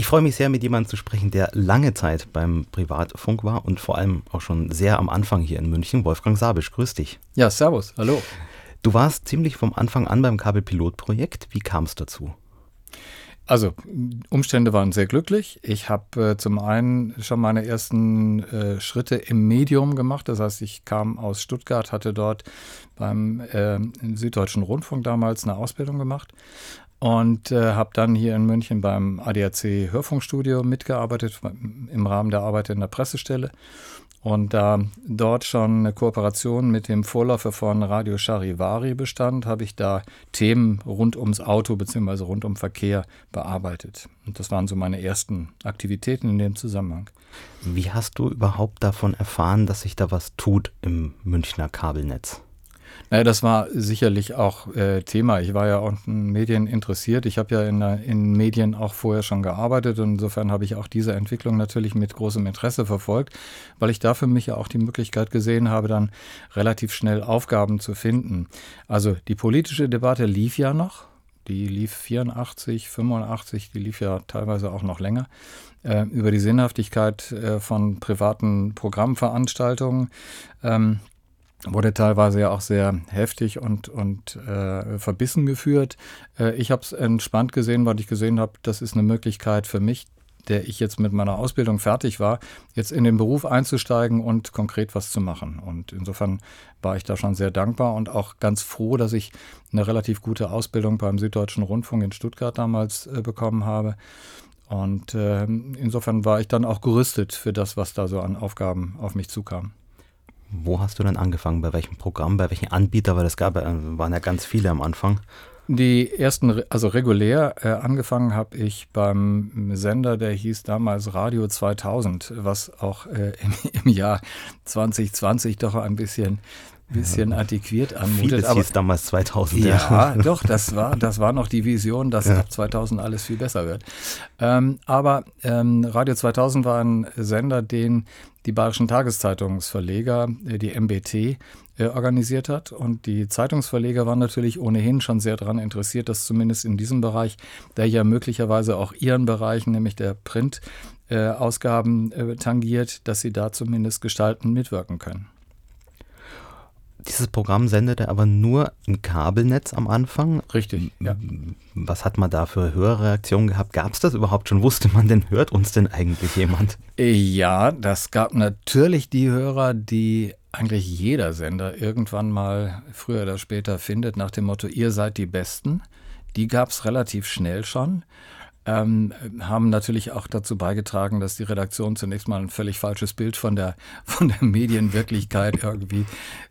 Ich freue mich sehr, mit jemandem zu sprechen, der lange Zeit beim Privatfunk war und vor allem auch schon sehr am Anfang hier in München. Wolfgang Sabisch, grüß dich. Ja, servus, hallo. Du warst ziemlich vom Anfang an beim Kabelpilotprojekt. Wie kam es dazu? Also, Umstände waren sehr glücklich. Ich habe äh, zum einen schon meine ersten äh, Schritte im Medium gemacht. Das heißt, ich kam aus Stuttgart, hatte dort beim äh, Süddeutschen Rundfunk damals eine Ausbildung gemacht und äh, habe dann hier in München beim ADAC Hörfunkstudio mitgearbeitet im Rahmen der Arbeit in der Pressestelle und da dort schon eine Kooperation mit dem Vorläufer von Radio Charivari bestand, habe ich da Themen rund ums Auto bzw. rund um Verkehr bearbeitet. Und das waren so meine ersten Aktivitäten in dem Zusammenhang. Wie hast du überhaupt davon erfahren, dass sich da was tut im Münchner Kabelnetz? Naja, das war sicherlich auch äh, Thema. Ich war ja auch in Medien interessiert. Ich habe ja in, in Medien auch vorher schon gearbeitet und insofern habe ich auch diese Entwicklung natürlich mit großem Interesse verfolgt, weil ich da für mich ja auch die Möglichkeit gesehen habe, dann relativ schnell Aufgaben zu finden. Also die politische Debatte lief ja noch. Die lief 84, 85, die lief ja teilweise auch noch länger äh, über die Sinnhaftigkeit äh, von privaten Programmveranstaltungen. Ähm, wurde teilweise ja auch sehr heftig und, und äh, verbissen geführt. Äh, ich habe es entspannt gesehen, weil ich gesehen habe, das ist eine Möglichkeit für mich, der ich jetzt mit meiner Ausbildung fertig war, jetzt in den Beruf einzusteigen und konkret was zu machen. Und insofern war ich da schon sehr dankbar und auch ganz froh, dass ich eine relativ gute Ausbildung beim Süddeutschen Rundfunk in Stuttgart damals äh, bekommen habe. Und äh, insofern war ich dann auch gerüstet für das, was da so an Aufgaben auf mich zukam. Wo hast du denn angefangen? Bei welchem Programm, bei welchem Anbieter? Weil es gab, waren ja ganz viele am Anfang. Die ersten, also regulär äh, angefangen habe ich beim Sender, der hieß damals Radio 2000, was auch äh, im, im, Jahr 2020 doch ein bisschen bisschen antiquiert anmutet. Vieles aber hieß damals 2000. Ja, ja, doch, das war, das war noch die Vision, dass ja. ab 2000 alles viel besser wird. Ähm, aber ähm, Radio 2000 war ein Sender, den die Bayerischen Tageszeitungsverleger, äh, die MBT, äh, organisiert hat. Und die Zeitungsverleger waren natürlich ohnehin schon sehr daran interessiert, dass zumindest in diesem Bereich, der ja möglicherweise auch ihren Bereich, nämlich der Print-Ausgaben äh, tangiert, dass sie da zumindest gestalten mitwirken können. Dieses Programm sendete aber nur im Kabelnetz am Anfang. Richtig, ja. Was hat man da für Hörerreaktionen gehabt? Gab es das überhaupt schon? Wusste man denn, hört uns denn eigentlich jemand? Ja, das gab natürlich die Hörer, die eigentlich jeder Sender irgendwann mal früher oder später findet, nach dem Motto, ihr seid die Besten. Die gab es relativ schnell schon ähm, haben natürlich auch dazu beigetragen, dass die Redaktion zunächst mal ein völlig falsches Bild von der, von der Medienwirklichkeit irgendwie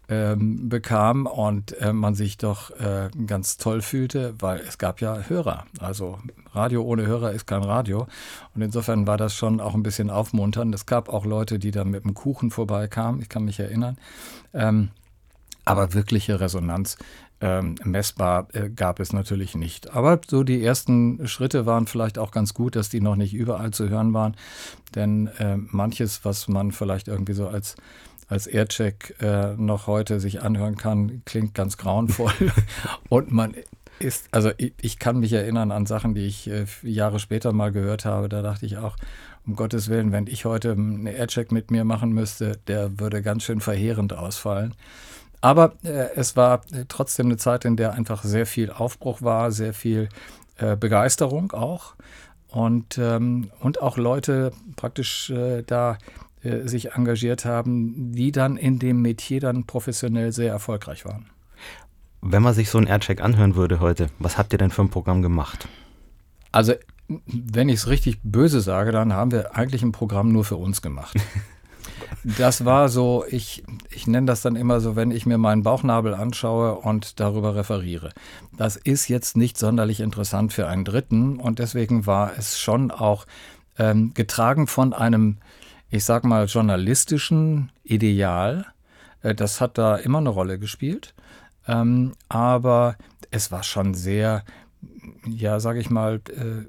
ähm, bekam und äh, man sich doch äh, ganz toll fühlte, weil es gab ja Hörer. Also Radio ohne Hörer ist kein Radio. Und insofern war das schon auch ein bisschen aufmunternd. Es gab auch Leute, die dann mit dem Kuchen vorbeikamen, ich kann mich erinnern. Ähm, aber wirkliche Resonanz ähm, messbar äh, gab es natürlich nicht. Aber so die ersten Schritte waren vielleicht auch ganz gut, dass die noch nicht überall zu hören waren. Denn äh, manches, was man vielleicht irgendwie so als als Aircheck äh, noch heute sich anhören kann, klingt ganz grauenvoll. Und man ist, also ich, ich, kann mich erinnern an Sachen, die ich äh, Jahre später mal gehört habe. Da dachte ich auch, um Gottes Willen, wenn ich heute einen Aircheck mit mir machen müsste, der würde ganz schön verheerend ausfallen. Aber äh, es war äh, trotzdem eine Zeit, in der einfach sehr viel Aufbruch war, sehr viel äh, Begeisterung auch. Und, ähm, und auch Leute praktisch äh, da äh, sich engagiert haben, die dann in dem Metier dann professionell sehr erfolgreich waren. Wenn man sich so einen Aircheck anhören würde heute, was habt ihr denn für ein Programm gemacht? Also, wenn ich es richtig böse sage, dann haben wir eigentlich ein Programm nur für uns gemacht. Das war so, ich, ich nenne das dann immer so, wenn ich mir meinen Bauchnabel anschaue und darüber referiere. Das ist jetzt nicht sonderlich interessant für einen Dritten und deswegen war es schon auch ähm, getragen von einem, ich sag mal, journalistischen Ideal. Äh, das hat da immer eine Rolle gespielt. Ähm, aber es war schon sehr, ja, sag ich mal, äh,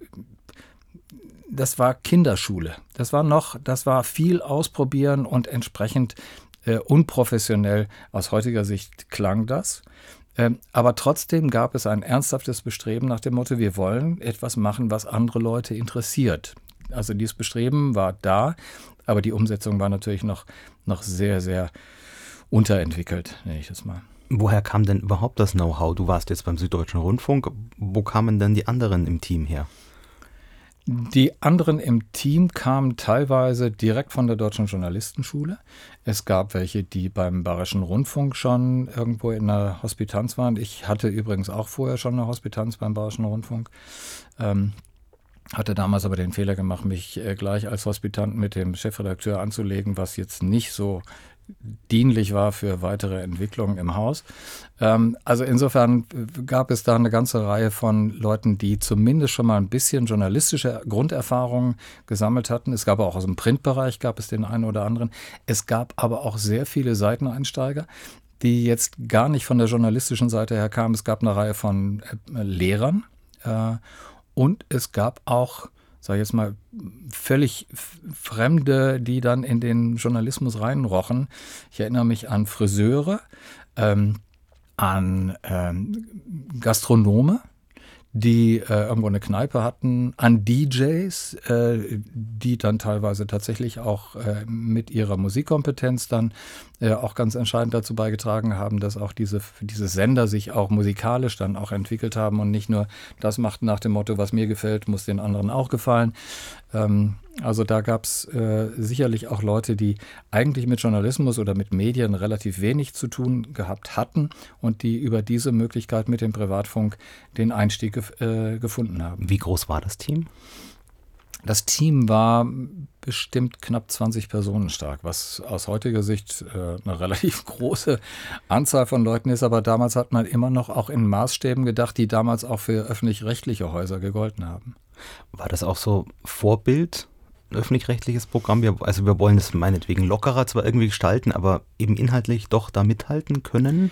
das war Kinderschule. Das war noch, das war viel ausprobieren und entsprechend äh, unprofessionell. Aus heutiger Sicht klang das. Ähm, aber trotzdem gab es ein ernsthaftes Bestreben nach dem Motto, wir wollen etwas machen, was andere Leute interessiert. Also dieses Bestreben war da, aber die Umsetzung war natürlich noch, noch sehr, sehr unterentwickelt, nenne ich das mal. Woher kam denn überhaupt das Know-how? Du warst jetzt beim Süddeutschen Rundfunk. Wo kamen denn die anderen im Team her? Die anderen im Team kamen teilweise direkt von der Deutschen Journalistenschule. Es gab welche, die beim Bayerischen Rundfunk schon irgendwo in der Hospitanz waren. Ich hatte übrigens auch vorher schon eine Hospitanz beim Bayerischen Rundfunk. Ähm, hatte damals aber den Fehler gemacht, mich äh, gleich als Hospitant mit dem Chefredakteur anzulegen, was jetzt nicht so dienlich war für weitere Entwicklungen im Haus. Ähm, also insofern gab es da eine ganze Reihe von Leuten, die zumindest schon mal ein bisschen journalistische Grunderfahrungen gesammelt hatten. Es gab auch aus dem Printbereich gab es den einen oder anderen. Es gab aber auch sehr viele Seiteneinsteiger die jetzt gar nicht von der journalistischen Seite her kamen. Es gab eine Reihe von äh, Lehrern äh, und es gab auch sag ich jetzt mal, völlig Fremde, die dann in den Journalismus reinrochen. Ich erinnere mich an Friseure, ähm, an ähm, Gastronome, die äh, irgendwo eine Kneipe hatten, an DJs, äh, die dann teilweise tatsächlich auch äh, mit ihrer Musikkompetenz dann äh, auch ganz entscheidend dazu beigetragen haben, dass auch diese, diese Sender sich auch musikalisch dann auch entwickelt haben und nicht nur das macht nach dem Motto, was mir gefällt, muss den anderen auch gefallen. Ähm, also da gab es äh, sicherlich auch Leute, die eigentlich mit Journalismus oder mit Medien relativ wenig zu tun gehabt hatten und die über diese Möglichkeit mit dem Privatfunk den Einstieg äh, gefunden haben. Wie groß war das Team? Das Team war bestimmt knapp 20 Personen stark, was aus heutiger Sicht äh, eine relativ große Anzahl von Leuten ist. Aber damals hat man immer noch auch in Maßstäben gedacht, die damals auch für öffentlich-rechtliche Häuser gegolten haben. War das auch so Vorbild? Ein öffentlich-rechtliches Programm. Wir, also wir wollen es meinetwegen lockerer zwar irgendwie gestalten, aber eben inhaltlich doch da mithalten können.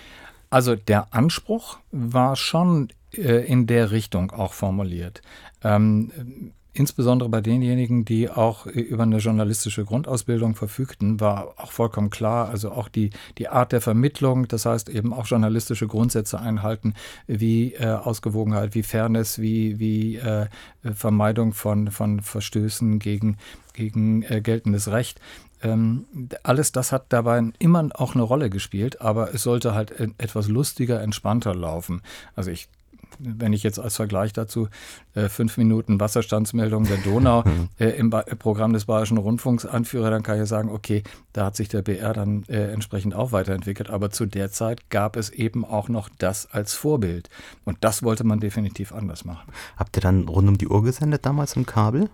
Also der Anspruch war schon äh, in der Richtung auch formuliert. Ähm, insbesondere bei denjenigen, die auch über eine journalistische Grundausbildung verfügten, war auch vollkommen klar, also auch die, die Art der Vermittlung, das heißt eben auch journalistische Grundsätze einhalten, wie äh, Ausgewogenheit, wie Fairness, wie, wie äh, Vermeidung von, von Verstößen gegen, gegen äh, geltendes Recht. Ähm, alles das hat dabei immer auch eine Rolle gespielt, aber es sollte halt etwas lustiger, entspannter laufen. Also ich wenn ich jetzt als Vergleich dazu äh, fünf Minuten Wasserstandsmeldung der Donau mhm. äh, im ba Programm des Bayerischen Rundfunks anführe, dann kann ich sagen, okay, da hat sich der BR dann äh, entsprechend auch weiterentwickelt. Aber zu der Zeit gab es eben auch noch das als Vorbild. Und das wollte man definitiv anders machen. Habt ihr dann rund um die Uhr gesendet damals im Kabel?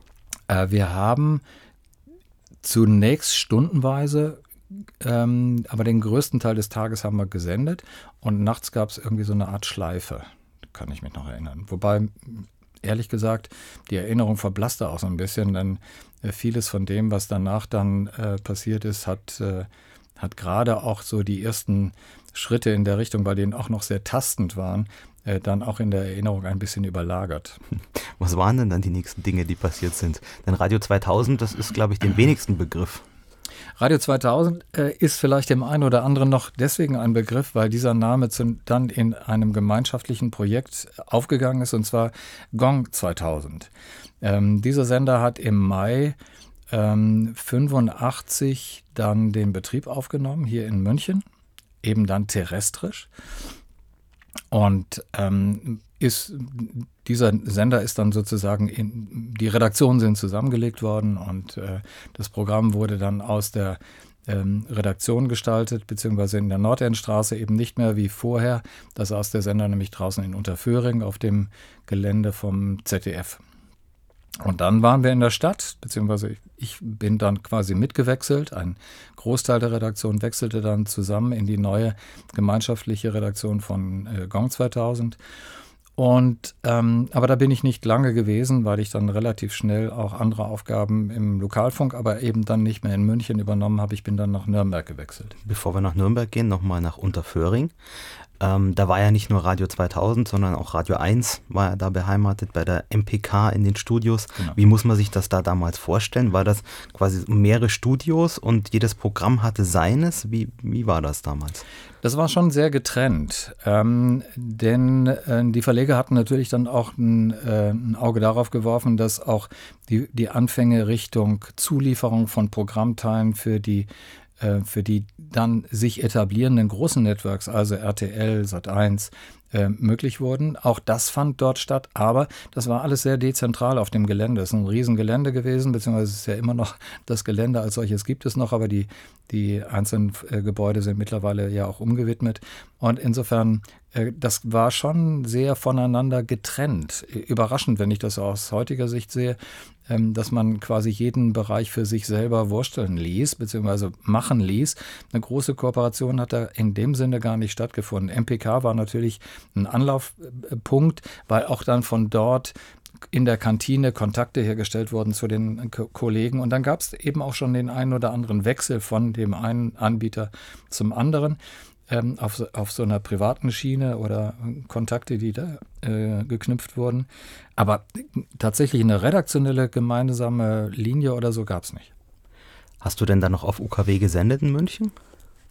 Äh, wir haben zunächst stundenweise ähm, aber den größten Teil des Tages haben wir gesendet und nachts gab es irgendwie so eine Art Schleife kann ich mich noch erinnern. Wobei, ehrlich gesagt, die Erinnerung verblasste auch so ein bisschen, denn äh, vieles von dem, was danach dann äh, passiert ist, hat, äh, hat gerade auch so die ersten Schritte in der Richtung, bei denen auch noch sehr tastend waren, äh, dann auch in der Erinnerung ein bisschen überlagert. Was waren denn dann die nächsten Dinge, die passiert sind? Denn Radio 2000, das ist, glaube ich, den wenigsten Begriff. Radio 2000 äh, ist vielleicht dem einen oder anderen noch deswegen ein Begriff, weil dieser Name zu, dann in einem gemeinschaftlichen Projekt aufgegangen ist, und zwar Gong 2000. Ähm, dieser Sender hat im Mai ähm, 85 dann den Betrieb aufgenommen, hier in München, eben dann terrestrisch. Und ähm, ist, dieser Sender ist dann sozusagen in, die Redaktionen sind zusammengelegt worden und äh, das Programm wurde dann aus der ähm, Redaktion gestaltet, beziehungsweise in der Nordendstraße eben nicht mehr wie vorher. Das saß der Sender nämlich draußen in Unterföhring auf dem Gelände vom ZDF. Und dann waren wir in der Stadt, beziehungsweise ich bin dann quasi mitgewechselt. Ein Großteil der Redaktion wechselte dann zusammen in die neue gemeinschaftliche Redaktion von äh, Gong 2000. Und ähm, aber da bin ich nicht lange gewesen, weil ich dann relativ schnell auch andere Aufgaben im Lokalfunk, aber eben dann nicht mehr in München übernommen habe. Ich bin dann nach Nürnberg gewechselt. Bevor wir nach Nürnberg gehen, nochmal nach Unterföhring. Ähm, da war ja nicht nur Radio 2000, sondern auch Radio 1 war ja da beheimatet bei der MPK in den Studios. Genau. Wie muss man sich das da damals vorstellen? War das quasi mehrere Studios und jedes Programm hatte seines? Wie, wie war das damals? Das war schon sehr getrennt, ähm, denn äh, die Verleger hatten natürlich dann auch ein, äh, ein, Auge darauf geworfen, dass auch die, die Anfänge Richtung Zulieferung von Programmteilen für die äh, für die dann sich etablierenden großen Networks, also RTL, Sat1, äh, möglich wurden. Auch das fand dort statt, aber das war alles sehr dezentral auf dem Gelände. Es ist ein Riesengelände gewesen, beziehungsweise es ist ja immer noch das Gelände als solches gibt es noch, aber die, die einzelnen äh, Gebäude sind mittlerweile ja auch umgewidmet. Und insofern, das war schon sehr voneinander getrennt. Überraschend, wenn ich das aus heutiger Sicht sehe, ähm, dass man quasi jeden Bereich für sich selber wursteln ließ, beziehungsweise machen ließ. Eine große Kooperation hat da in dem Sinne gar nicht stattgefunden. MPK war natürlich ein Anlaufpunkt, weil auch dann von dort in der Kantine Kontakte hergestellt wurden zu den Kollegen. Und dann gab es eben auch schon den einen oder anderen Wechsel von dem einen Anbieter zum anderen ähm, auf, auf so einer privaten Schiene oder Kontakte, die da äh, geknüpft wurden. Aber tatsächlich eine redaktionelle gemeinsame Linie oder so gab es nicht. Hast du denn dann noch auf UKW gesendet in München?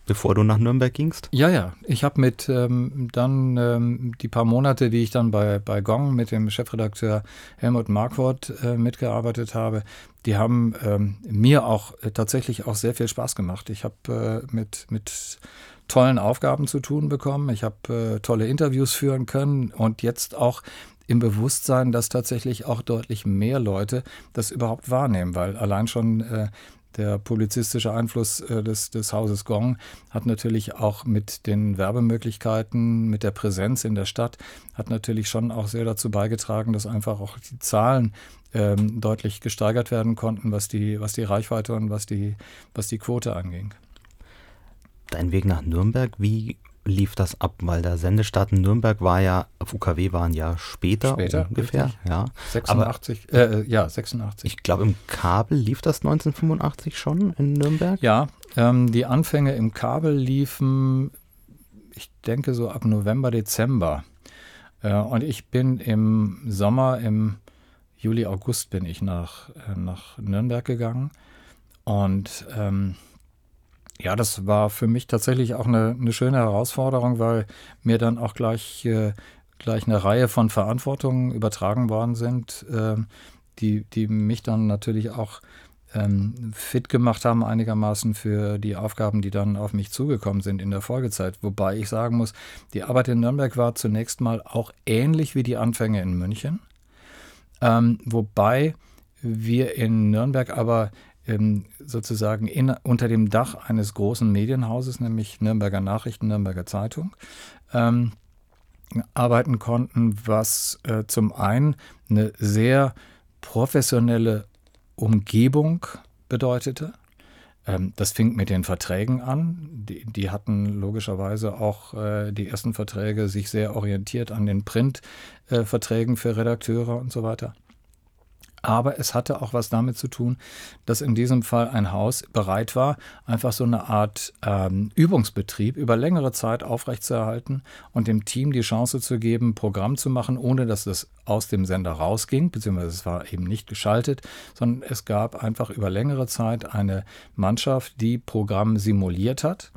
bevor du nach Nürnberg gingst? Ja, ja. Ich habe mit ähm, dann ähm, die paar Monate, die ich dann bei, bei Gong mit dem Chefredakteur Helmut Marquardt äh, mitgearbeitet habe, die haben ähm, mir auch äh, tatsächlich auch sehr viel Spaß gemacht. Ich habe äh, mit, mit tollen Aufgaben zu tun bekommen. Ich habe äh, tolle Interviews führen können und jetzt auch im Bewusstsein, dass tatsächlich auch deutlich mehr Leute das überhaupt wahrnehmen, weil allein schon äh, der publizistische Einfluss äh, des, des Hauses Gong hat natürlich auch mit den Werbemöglichkeiten, mit der Präsenz in der Stadt, hat natürlich schon auch sehr dazu beigetragen, dass einfach auch die Zahlen ähm, deutlich gesteigert werden konnten, was die, was die Reichweite und was die, was die Quote anging dein Weg nach Nürnberg, wie lief das ab? Weil der Sendestart in Nürnberg war ja, auf UKW war ein Jahr später, später ungefähr. Richtig. Ja. 86, Aber, äh, ja, 86. Ich glaube, im Kabel lief das 1985 schon in Nürnberg? Ja, ähm, die Anfänge im Kabel liefen, ich denke so ab November, Dezember. Äh, und ich bin im Sommer, im Juli, August bin ich nach, äh, nach Nürnberg gegangen. Und ähm, ja, das war für mich tatsächlich auch eine, eine schöne Herausforderung, weil mir dann auch gleich, äh, gleich eine Reihe von Verantwortungen übertragen worden sind, äh, die, die mich dann natürlich auch ähm, fit gemacht haben einigermaßen für die Aufgaben, die dann auf mich zugekommen sind in der Folgezeit. Wobei ich sagen muss, die Arbeit in Nürnberg war zunächst mal auch ähnlich wie die Anfänge in München. Ähm, wobei wir in Nürnberg aber sozusagen in, unter dem Dach eines großen Medienhauses, nämlich Nürnberger Nachrichten, Nürnberger Zeitung, ähm, arbeiten konnten, was äh, zum einen eine sehr professionelle Umgebung bedeutete. Ähm, das fing mit den Verträgen an. Die, die hatten logischerweise auch äh, die ersten Verträge sich sehr orientiert an den Printverträgen äh, für Redakteure und so weiter. Aber es hatte auch was damit zu tun, dass in diesem Fall ein Haus bereit war, einfach so eine Art ähm, Übungsbetrieb über längere Zeit aufrechtzuerhalten und dem Team die Chance zu geben, Programm zu machen, ohne dass es aus dem Sender rausging, beziehungsweise es war eben nicht geschaltet, sondern es gab einfach über längere Zeit eine Mannschaft, die Programm simuliert hat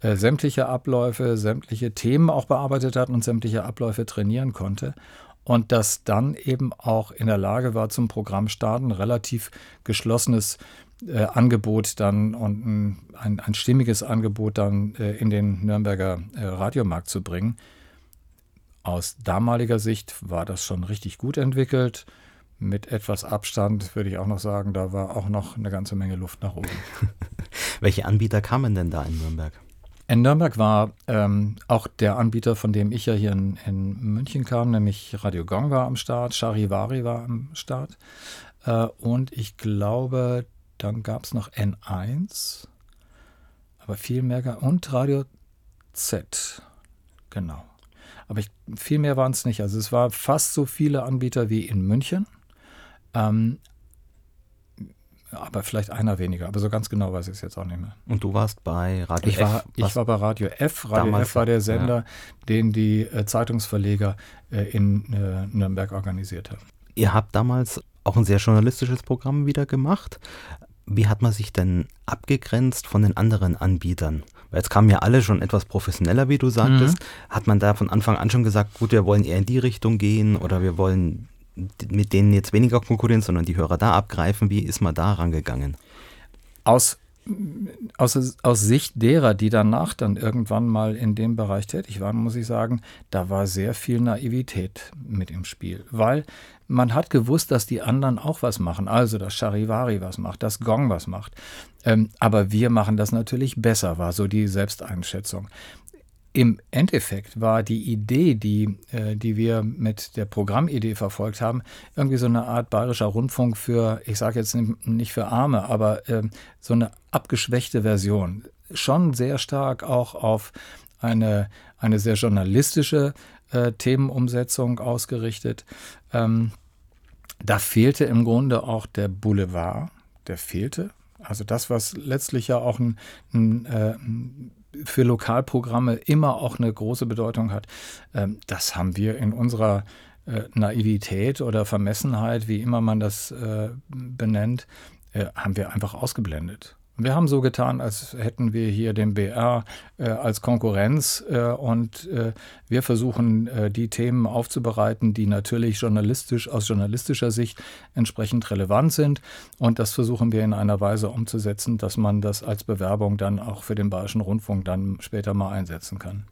äh, sämtliche Abläufe, sämtliche Themen auch bearbeitet hat und sämtliche Abläufe trainieren konnte und das dann eben auch in der Lage war, zum Programm starten, relativ geschlossenes äh, Angebot dann und ein, ein, ein stimmiges Angebot dann äh, in den Nürnberger äh, Radiomarkt zu bringen. Aus damaliger Sicht war das schon richtig gut entwickelt. Mit etwas Abstand würde ich auch noch sagen, da war auch noch eine ganze Menge Luft nach oben. Welche Anbieter kamen denn da in Nürnberg? In Nürnberg war ähm, auch der Anbieter, von dem ich ja hier in, in, München kam, nämlich Radio Gong war am Start, Charivari war am Start. Äh, und ich glaube, dann gab es noch N1, aber viel mehr, und Radio Z. Genau. Aber ich, viel mehr waren es nicht. Also es war fast so viele Anbieter wie in München. Ähm, aber vielleicht einer weniger. Aber so ganz genau weiß ich es jetzt auch nicht mehr. Und du warst bei Radio ich F? War, ich war bei Radio F. Radio Damals, F war der Sender, ja. den die äh, Zeitungsverleger äh, in äh, Nürnberg organisiert haben. Ihr habt damals auch ein sehr journalistisches Programm wieder gemacht. Wie hat man sich denn abgegrenzt von den anderen Anbietern? Weil jetzt kamen ja alle schon etwas professioneller, wie du sagtest. Mhm. Hat man da von Anfang an schon gesagt, gut, wir wollen eher in die Richtung gehen oder wir wollen mit denen jetzt weniger konkurrieren, sondern die Hörer da abgreifen? Wie ist man da rangegangen? Aus aus, aus Sicht derer, die danach dann irgendwann mal in dem Bereich tätig waren, muss ich sagen, da war sehr viel Naivität mit im Spiel, weil man hat gewusst, dass die anderen auch was machen, also dass Charivari was macht, dass Gong was macht. Ähm, aber wir machen das natürlich besser, war so die Selbsteinschätzung. Im Endeffekt war die Idee, die, äh, die wir mit der Programmidee verfolgt haben, irgendwie so eine Art bayerischer Rundfunk für, ich sage jetzt nicht für Arme, aber äh, so eine abgeschwächte Version. Schon sehr stark auch auf eine, eine sehr journalistische äh, Themenumsetzung ausgerichtet. Ähm, da fehlte im Grunde auch der Boulevard, der fehlte. Also das, was letztlich ja auch ein, ein, äh, für Lokalprogramme immer auch eine große Bedeutung hat, ähm, das haben wir in unserer äh, Naivität oder Vermessenheit, wie immer man das äh, benennt, äh, haben wir einfach ausgeblendet. Wir haben so getan, als hätten wir hier den BR äh, als Konkurrenz äh, und äh, wir versuchen, äh, die Themen aufzubereiten, die natürlich journalistisch aus journalistischer Sicht entsprechend relevant sind. Und das versuchen wir in einer Weise umzusetzen, dass man das als Bewerbung dann auch für den Bayerischen Rundfunk dann später mal einsetzen kann.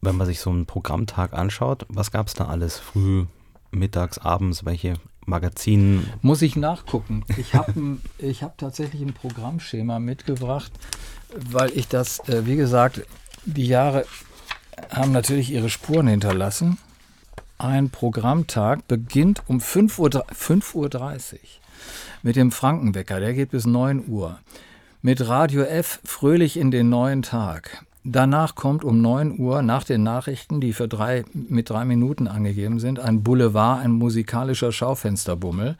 Wenn man sich so einen Programmtag anschaut, was gab es da alles? Früh, mittags, abends, welche Magazinen. Muss ich nachgucken. Ich habe hab tatsächlich ein Programmschema mitgebracht, weil ich das, äh, wie gesagt, die Jahre haben natürlich ihre Spuren hinterlassen. Ein Programmtag beginnt um 5.30 Uhr, 5 Uhr mit dem Frankenwecker, der geht bis 9 Uhr. Mit Radio F fröhlich in den neuen Tag. Danach kommt um 9 Uhr nach den Nachrichten, die für drei, mit drei Minuten angegeben sind, ein Boulevard, ein musikalischer Schaufensterbummel.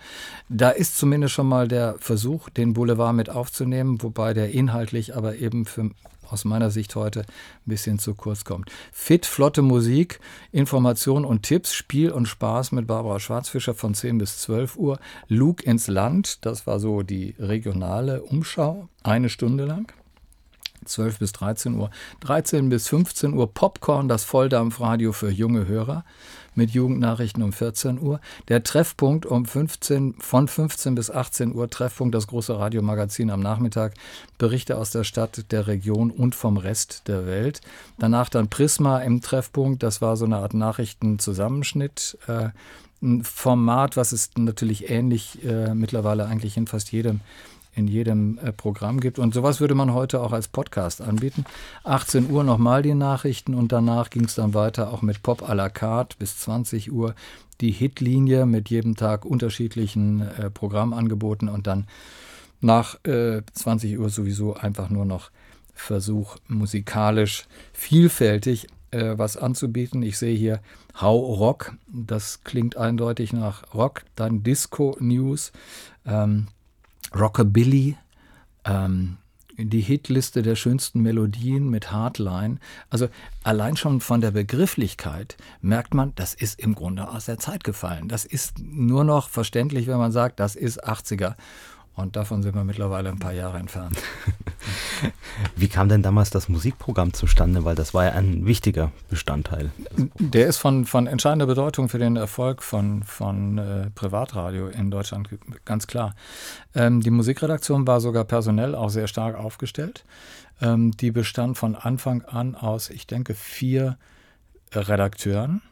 Da ist zumindest schon mal der Versuch, den Boulevard mit aufzunehmen, wobei der inhaltlich aber eben für, aus meiner Sicht heute ein bisschen zu kurz kommt. Fit, flotte Musik, Information und Tipps, Spiel und Spaß mit Barbara Schwarzfischer von 10 bis 12 Uhr. Luke ins Land, das war so die regionale Umschau, eine Stunde lang. 12 bis 13 Uhr. 13 bis 15 Uhr Popcorn, das Volldampfradio für junge Hörer mit Jugendnachrichten um 14 Uhr. Der Treffpunkt um 15, von 15 bis 18 Uhr, Treffpunkt, das große Radiomagazin am Nachmittag, Berichte aus der Stadt, der Region und vom Rest der Welt. Danach dann Prisma im Treffpunkt, das war so eine Art Nachrichtenzusammenschnitt. Äh, ein Format, was es natürlich ähnlich äh, mittlerweile eigentlich in fast jedem in jedem äh, Programm gibt. Und sowas würde man heute auch als Podcast anbieten. 18 Uhr nochmal die Nachrichten und danach ging es dann weiter auch mit Pop à la carte bis 20 Uhr die Hitlinie mit jedem Tag unterschiedlichen äh, Programmangeboten und dann nach äh, 20 Uhr sowieso einfach nur noch Versuch musikalisch vielfältig äh, was anzubieten. Ich sehe hier How Rock, das klingt eindeutig nach Rock, dann Disco News, ähm, Rockabilly, ähm, die Hitliste der schönsten Melodien mit Hardline. Also allein schon von der Begrifflichkeit merkt man, das ist im Grunde aus der Zeit gefallen. Das ist nur noch verständlich, wenn man sagt, das ist 80er. Und davon sind wir mittlerweile ein paar Jahre entfernt. Wie kam denn damals das Musikprogramm zustande? Weil das war ja ein wichtiger Bestandteil. Der ist von, von entscheidender Bedeutung für den Erfolg von, von äh, Privatradio in Deutschland, ganz klar. Ähm, die Musikredaktion war sogar personell auch sehr stark aufgestellt. Ähm, die bestand von Anfang an aus, ich denke, vier Redakteuren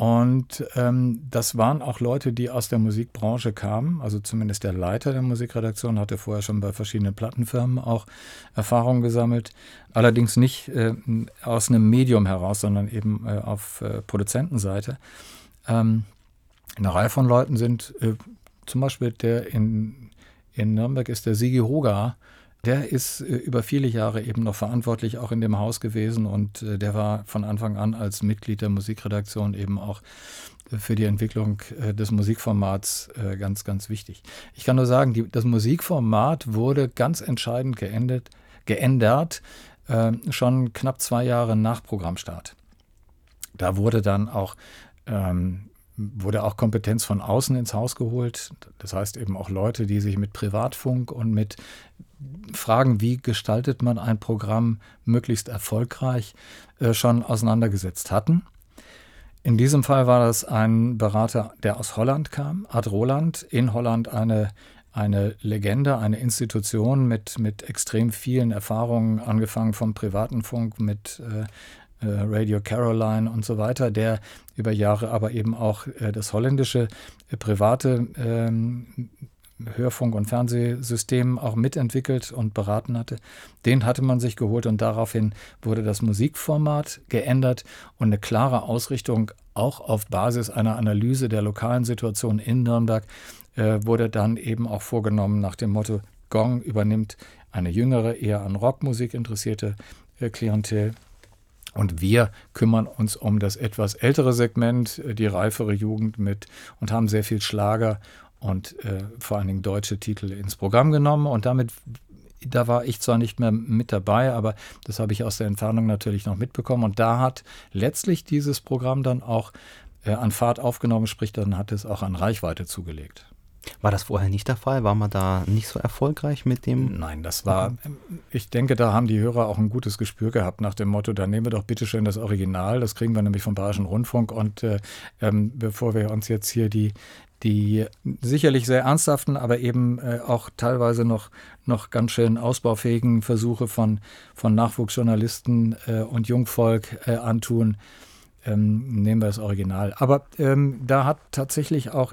und ähm, das waren auch Leute, die aus der Musikbranche kamen. Also zumindest der Leiter der Musikredaktion hatte vorher schon bei verschiedenen Plattenfirmen auch Erfahrungen gesammelt. Allerdings nicht äh, aus einem Medium heraus, sondern eben äh, auf äh, Produzentenseite. Ähm, eine Reihe von Leuten sind äh, zum Beispiel der in, in Nürnberg ist der Sigi Hoga, der ist äh, über viele Jahre eben noch verantwortlich auch in dem Haus gewesen und äh, der war von Anfang an als Mitglied der Musikredaktion eben auch für die Entwicklung äh, des Musikformats äh, ganz, ganz wichtig. Ich kann nur sagen, die, das Musikformat wurde ganz entscheidend geendet, geändert, äh, schon knapp zwei Jahre nach Programmstart. Da wurde dann auch ähm, wurde auch Kompetenz von außen ins Haus geholt. Das heißt eben auch Leute, die sich mit Privatfunk und mit Fragen, wie gestaltet man ein Programm möglichst erfolgreich, äh, schon auseinandergesetzt hatten. In diesem Fall war das ein Berater, der aus Holland kam, Ad Roland, in Holland eine, eine Legende, eine Institution mit, mit extrem vielen Erfahrungen, angefangen vom privaten Funk mit äh, äh, Radio Caroline und so weiter, der über Jahre aber eben auch äh, das holländische äh, private ähm, Hörfunk- und Fernsehsystem auch mitentwickelt und beraten hatte. Den hatte man sich geholt und daraufhin wurde das Musikformat geändert und eine klare Ausrichtung auch auf Basis einer Analyse der lokalen Situation in Nürnberg äh, wurde dann eben auch vorgenommen nach dem Motto Gong übernimmt eine jüngere, eher an Rockmusik interessierte äh, Klientel und wir kümmern uns um das etwas ältere Segment, äh, die reifere Jugend mit und haben sehr viel Schlager und äh, vor allen Dingen deutsche Titel ins Programm genommen. Und damit, da war ich zwar nicht mehr mit dabei, aber das habe ich aus der Entfernung natürlich noch mitbekommen. Und da hat letztlich dieses Programm dann auch äh, an Fahrt aufgenommen, sprich dann hat es auch an Reichweite zugelegt. War das vorher nicht der Fall? War man da nicht so erfolgreich mit dem? Nein, das war, ich denke, da haben die Hörer auch ein gutes Gespür gehabt nach dem Motto, dann nehmen wir doch bitte schön das Original, das kriegen wir nämlich vom Bayerischen Rundfunk und äh, ähm, bevor wir uns jetzt hier die, die sicherlich sehr ernsthaften, aber eben äh, auch teilweise noch, noch ganz schön ausbaufähigen Versuche von, von Nachwuchsjournalisten äh, und Jungvolk äh, antun, ähm, nehmen wir das Original. Aber ähm, da hat tatsächlich auch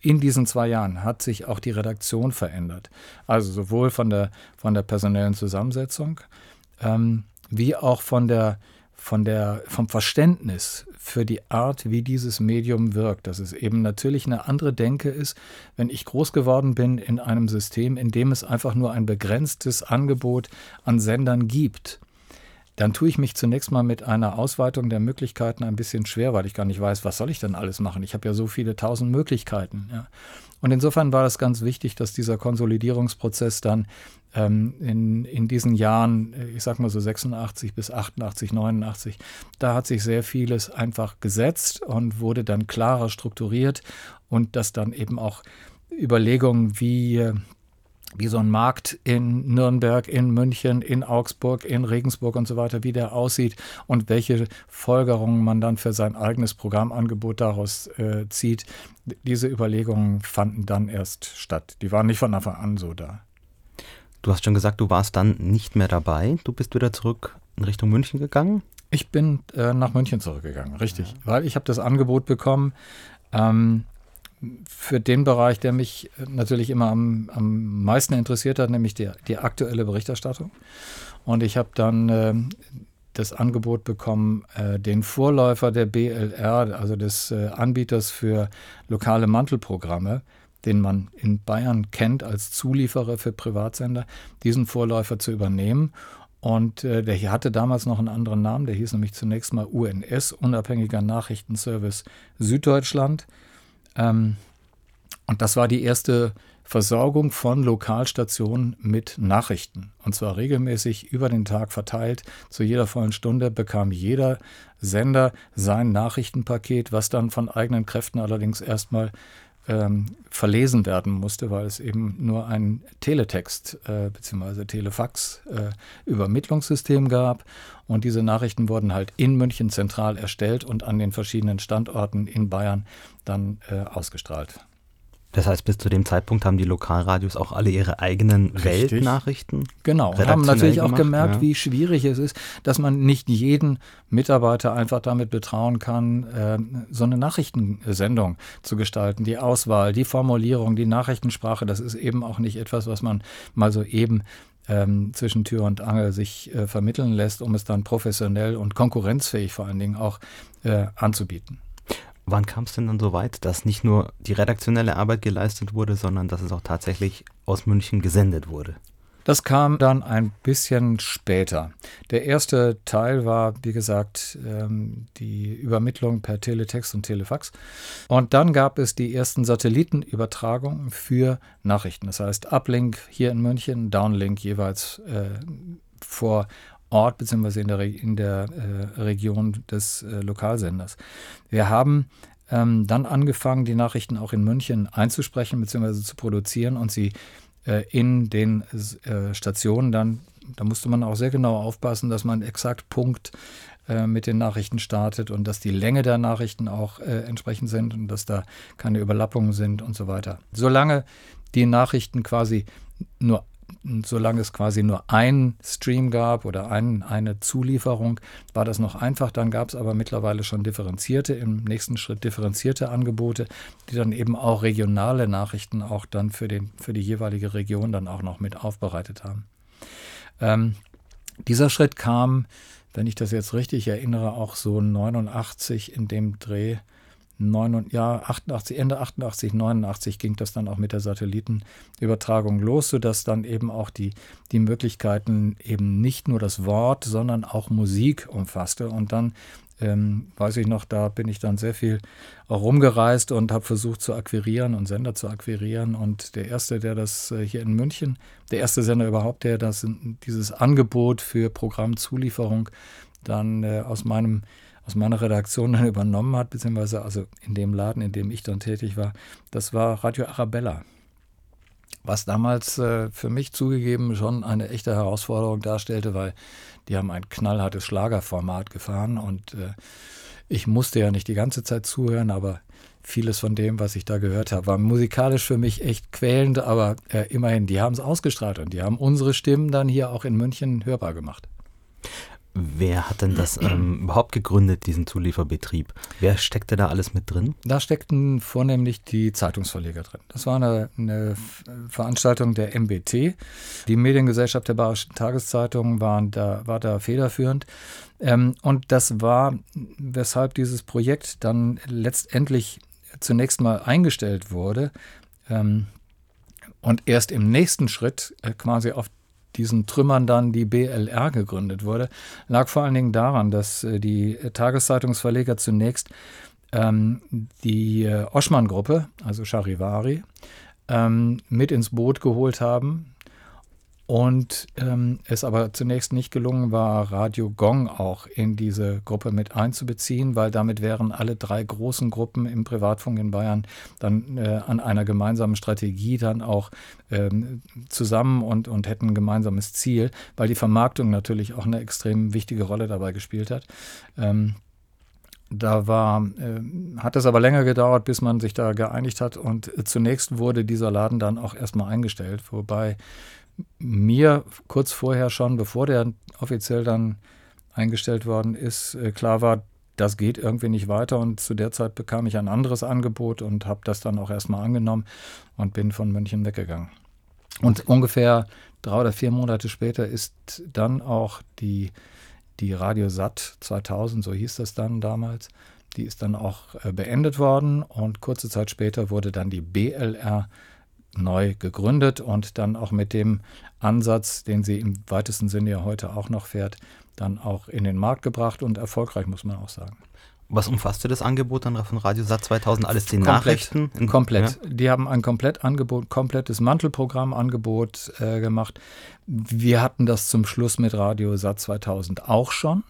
in diesen zwei Jahren hat sich auch die Redaktion verändert. Also sowohl von der, von der personellen Zusammensetzung ähm, wie auch von der, von der, vom Verständnis für die Art, wie dieses Medium wirkt. Dass es eben natürlich eine andere Denke ist, wenn ich groß geworden bin in einem System, in dem es einfach nur ein begrenztes Angebot an Sendern gibt dann tue ich mich zunächst mal mit einer Ausweitung der Möglichkeiten ein bisschen schwer, weil ich gar nicht weiß, was soll ich denn alles machen. Ich habe ja so viele tausend Möglichkeiten. Ja. Und insofern war es ganz wichtig, dass dieser Konsolidierungsprozess dann ähm, in, in diesen Jahren, äh, ich sag mal so 86 bis 88, 89, da hat sich sehr vieles einfach gesetzt und wurde dann klarer strukturiert und dass dann eben auch Überlegungen wie äh, wie so ein Markt in Nürnberg, in München, in Augsburg, in Regensburg und so weiter, wie der aussieht und welche Folgerungen man dann für sein eigenes Programmangebot daraus äh, zieht. Diese Überlegungen fanden dann erst statt. Die waren nicht von Anfang an so da. Du hast schon gesagt, du warst dann nicht mehr dabei. Du bist wieder zurück in Richtung München gegangen? Ich bin äh, nach München zurückgegangen, richtig. Ja. Weil ich habe das Angebot bekommen, ähm, für den Bereich, der mich natürlich immer am, am meisten interessiert hat, nämlich die, die aktuelle Berichterstattung. Und ich habe dann äh, das Angebot bekommen, äh, den Vorläufer der BLR, also des äh, Anbieters für lokale Mantelprogramme, den man in Bayern kennt als Zulieferer für Privatsender, diesen Vorläufer zu übernehmen. Und äh, der hatte damals noch einen anderen Namen, der hieß nämlich zunächst mal UNS, Unabhängiger Nachrichtenservice Süddeutschland. Ähm, und das war die erste Versorgung von Lokalstationen mit Nachrichten. Und zwar regelmäßig über den Tag verteilt. Zu jeder vollen Stunde bekam jeder Sender sein Nachrichtenpaket, was dann von eigenen Kräften allerdings erstmal ähm, verlesen werden musste, weil es eben nur ein Teletext äh, bzw. Telefax-Übermittlungssystem äh, gab. Und diese Nachrichten wurden halt in München zentral erstellt und an den verschiedenen Standorten in Bayern dann äh, ausgestrahlt. Das heißt, bis zu dem Zeitpunkt haben die Lokalradios auch alle ihre eigenen Richtig. Weltnachrichten. Genau, haben natürlich auch gemerkt, ja. wie schwierig es ist, dass man nicht jeden Mitarbeiter einfach damit betrauen kann, äh, so eine Nachrichtensendung zu gestalten. Die Auswahl, die Formulierung, die Nachrichtensprache, das ist eben auch nicht etwas, was man mal so eben ähm, zwischen Tür und Angel sich äh, vermitteln lässt, um es dann professionell und konkurrenzfähig vor allen Dingen auch äh, anzubieten. Wann kam es denn dann so weit, dass nicht nur die redaktionelle Arbeit geleistet wurde, sondern dass es auch tatsächlich aus München gesendet wurde? Das kam dann ein bisschen später. Der erste Teil war, wie gesagt, ähm, die Übermittlung per Teletext und Telefax. Und dann gab es die ersten Satellitenübertragungen für Nachrichten. Das heißt, Uplink hier in München, Downlink jeweils äh, vor Ort bzw. in der, in der äh, Region des äh, Lokalsenders. Wir haben ähm, dann angefangen, die Nachrichten auch in München einzusprechen bzw. zu produzieren und sie äh, in den äh, Stationen dann, da musste man auch sehr genau aufpassen, dass man exakt Punkt äh, mit den Nachrichten startet und dass die Länge der Nachrichten auch entsprechend sind und dass da keine Überlappungen sind und so weiter. Solange die Nachrichten quasi nur solange es quasi nur einen Stream gab oder ein, eine Zulieferung, war das noch einfach. Dann gab es aber mittlerweile schon differenzierte, im nächsten Schritt differenzierte Angebote, die dann eben auch regionale Nachrichten auch dann für, den, für die jeweilige Region dann auch noch mit aufbereitet haben. Ähm, dieser Schritt kam, wenn ich das jetzt richtig erinnere, auch so 89 in dem Dreh 9, ja, 88, Ende 88, 89 ging das dann auch mit der Satellitenübertragung los, sodass dann eben auch die, die Möglichkeiten eben nicht nur das Wort, sondern auch Musik umfasste. Und dann ähm, weiß ich noch, da bin ich dann sehr viel auch rumgereist und habe versucht zu akquirieren und Sender zu akquirieren. Und der erste, der das äh, hier in München, der erste Sender überhaupt, der das dieses Angebot für Programmzulieferung dann äh, aus meinem aus meiner Redaktion dann übernommen hat, beziehungsweise also in dem Laden, in dem ich dann tätig war, das war Radio Arabella. Was damals äh, für mich zugegeben schon eine echte Herausforderung darstellte, weil die haben ein knallhartes Schlagerformat gefahren und äh, ich musste ja nicht die ganze Zeit zuhören, aber vieles von dem, was ich da gehört habe, war musikalisch für mich echt quälend, aber äh, immerhin, die haben es ausgestrahlt und die haben unsere Stimmen dann hier auch in München hörbar gemacht. Wer hat denn das ähm, überhaupt gegründet, diesen Zulieferbetrieb? Wer steckte da alles mit drin? Da steckten vornehmlich die Zeitungsverleger drin. Das war eine, eine Veranstaltung der MBT. Die Mediengesellschaft der Bayerischen Tageszeitung waren da, war da federführend. Ähm, und das war, weshalb dieses Projekt dann letztendlich zunächst mal eingestellt wurde. Ähm, und erst im nächsten Schritt äh, quasi auf diesen Trümmern dann die BLR gegründet wurde, lag vor allen Dingen daran, dass äh, die Tageszeitungsverleger zunächst ähm, die äh, Oschmann-Gruppe, also Charivari, ähm, mit ins Boot geholt haben und ähm, es aber zunächst nicht gelungen war, Radio Gong auch in diese Gruppe mit einzubeziehen, weil damit wären alle drei großen Gruppen im Privatfunk in Bayern dann äh, an einer gemeinsamen Strategie dann auch ähm, zusammen und, und hätten ein gemeinsames Ziel, weil die Vermarktung natürlich auch eine extrem wichtige Rolle dabei gespielt hat. Ähm, da war, äh, hat es aber länger gedauert, bis man sich da geeinigt hat und zunächst wurde dieser Laden dann auch erstmal eingestellt, wobei mir kurz vorher schon, bevor der offiziell dann eingestellt worden ist, äh, klar war, das geht irgendwie nicht weiter. Und zu der Zeit bekam ich ein anderes Angebot und habe das dann auch erstmal angenommen und bin von München weggegangen. Und ungefähr drei oder vier Monate später ist dann auch die, die Radio Sat 2000, so hieß das dann damals, die ist dann auch äh, beendet worden. Und kurze Zeit später wurde dann die BLR neu gegründet und dann auch mit dem Ansatz, den sie im weitesten Sinne ja heute auch noch fährt, dann auch in den Markt gebracht und erfolgreich, muss man auch sagen. Was umfasste das Angebot dann von Radiosat 2000? Alles die Nachrichten? Komplett. Ja. Die haben ein komplett Angebot, komplettes Mantelprogrammangebot äh, gemacht. Wir hatten das zum Schluss mit Radiosat 2000 auch schon.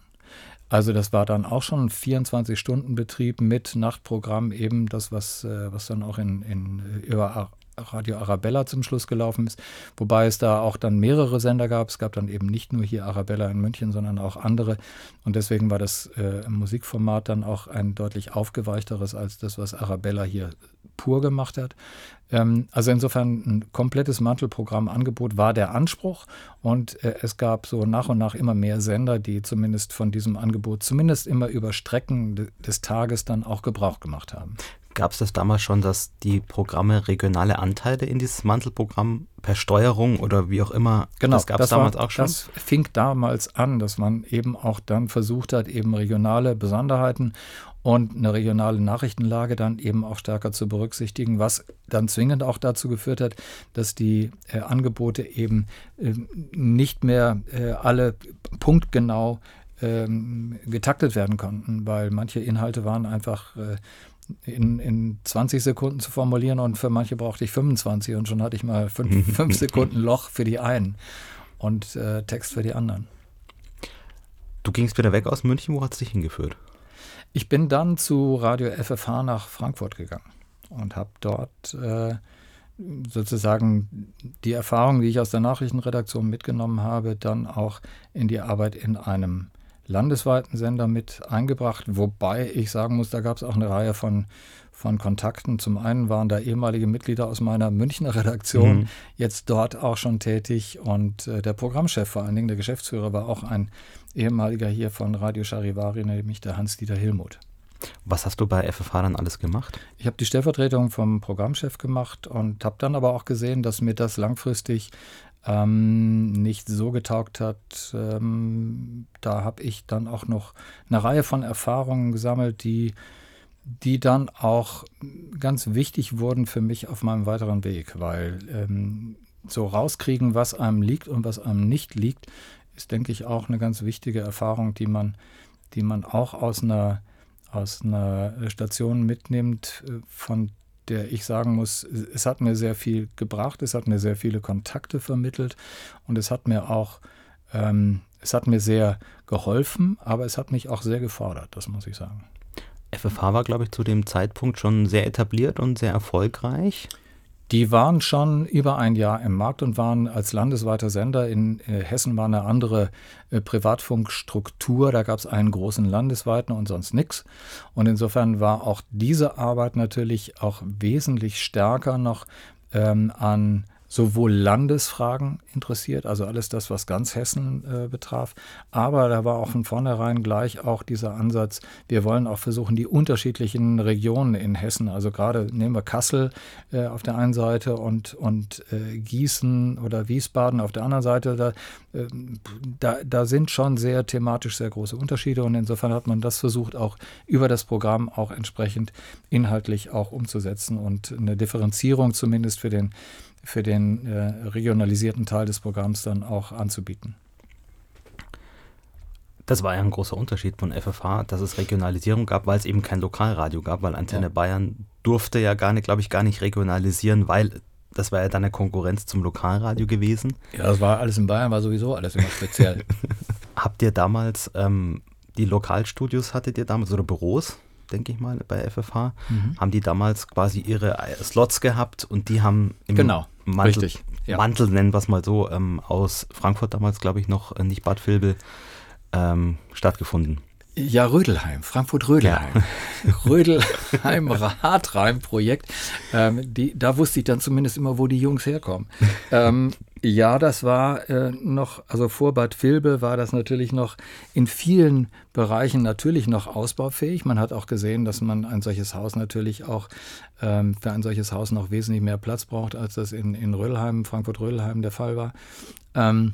Also das war dann auch schon ein 24-Stunden-Betrieb mit Nachtprogramm, eben das, was, äh, was dann auch in, in, über Radio Arabella zum Schluss gelaufen ist, wobei es da auch dann mehrere Sender gab. Es gab dann eben nicht nur hier Arabella in München, sondern auch andere. Und deswegen war das äh, Musikformat dann auch ein deutlich aufgeweichteres als das, was Arabella hier pur gemacht hat. Ähm, also insofern ein komplettes Mantelprogrammangebot war der Anspruch und äh, es gab so nach und nach immer mehr Sender, die zumindest von diesem Angebot, zumindest immer über Strecken des Tages dann auch Gebrauch gemacht haben. Gab es das damals schon, dass die Programme regionale Anteile in dieses Mantelprogramm per Steuerung oder wie auch immer, genau, das gab es damals war, auch schon? Das fing damals an, dass man eben auch dann versucht hat, eben regionale Besonderheiten und eine regionale Nachrichtenlage dann eben auch stärker zu berücksichtigen, was dann zwingend auch dazu geführt hat, dass die äh, Angebote eben äh, nicht mehr äh, alle punktgenau ähm, getaktet werden konnten, weil manche Inhalte waren einfach äh, in, in 20 Sekunden zu formulieren und für manche brauchte ich 25 und schon hatte ich mal 5 Sekunden Loch für die einen und äh, Text für die anderen. Du gingst wieder weg aus München, wo hat es dich hingeführt? Ich bin dann zu Radio FFH nach Frankfurt gegangen und habe dort äh, sozusagen die Erfahrung, die ich aus der Nachrichtenredaktion mitgenommen habe, dann auch in die Arbeit in einem landesweiten Sender mit eingebracht, wobei ich sagen muss, da gab es auch eine Reihe von, von Kontakten. Zum einen waren da ehemalige Mitglieder aus meiner Münchner Redaktion mhm. jetzt dort auch schon tätig und äh, der Programmchef, vor allen Dingen der Geschäftsführer, war auch ein ehemaliger hier von Radio Charivari, nämlich der Hans-Dieter Hilmuth. Was hast du bei FFH dann alles gemacht? Ich habe die Stellvertretung vom Programmchef gemacht und habe dann aber auch gesehen, dass mir das langfristig ähm, nicht so getaugt hat. Ähm, da habe ich dann auch noch eine Reihe von Erfahrungen gesammelt, die, die dann auch ganz wichtig wurden für mich auf meinem weiteren Weg, weil ähm, so rauskriegen, was einem liegt und was einem nicht liegt, ist, denke ich, auch eine ganz wichtige Erfahrung, die man, die man auch aus einer, aus einer Station mitnimmt, äh, von der ich sagen muss, es hat mir sehr viel gebracht, es hat mir sehr viele Kontakte vermittelt und es hat mir auch, ähm, es hat mir sehr geholfen, aber es hat mich auch sehr gefordert, das muss ich sagen. FFH war, glaube ich, zu dem Zeitpunkt schon sehr etabliert und sehr erfolgreich. Die waren schon über ein Jahr im Markt und waren als landesweiter Sender. In äh, Hessen war eine andere äh, Privatfunkstruktur. Da gab es einen großen landesweiten und sonst nichts. Und insofern war auch diese Arbeit natürlich auch wesentlich stärker noch ähm, an sowohl Landesfragen interessiert, also alles das, was ganz Hessen äh, betraf, aber da war auch von vornherein gleich auch dieser Ansatz, wir wollen auch versuchen, die unterschiedlichen Regionen in Hessen, also gerade nehmen wir Kassel äh, auf der einen Seite und, und äh, Gießen oder Wiesbaden auf der anderen Seite, da, ähm, da, da sind schon sehr thematisch sehr große Unterschiede und insofern hat man das versucht, auch über das Programm auch entsprechend inhaltlich auch umzusetzen und eine Differenzierung zumindest für den für den äh, regionalisierten Teil des Programms dann auch anzubieten. Das war ja ein großer Unterschied von FFH, dass es Regionalisierung gab, weil es eben kein Lokalradio gab, weil Antenne ja. Bayern durfte ja gar nicht, glaube ich, gar nicht regionalisieren, weil das war ja dann eine Konkurrenz zum Lokalradio gewesen. Ja, das war alles in Bayern, war sowieso alles immer speziell. Habt ihr damals ähm, die Lokalstudios, hattet ihr damals oder Büros? denke ich mal, bei FFH, mhm. haben die damals quasi ihre Slots gehabt und die haben im genau. Mantel, Richtig, ja. Mantel nennen wir es mal so, ähm, aus Frankfurt damals, glaube ich, noch, äh, nicht Bad Vilbel, ähm, stattgefunden. Ja, Rödelheim, Frankfurt-Rödelheim. Ja. Rödelheim Radreim-Projekt. Ähm, da wusste ich dann zumindest immer, wo die Jungs herkommen. ähm, ja, das war äh, noch, also vor Bad Vilbel war das natürlich noch in vielen Bereichen natürlich noch ausbaufähig. Man hat auch gesehen, dass man ein solches Haus natürlich auch ähm, für ein solches Haus noch wesentlich mehr Platz braucht, als das in, in Rödelheim, Frankfurt-Rödelheim der Fall war. Ähm,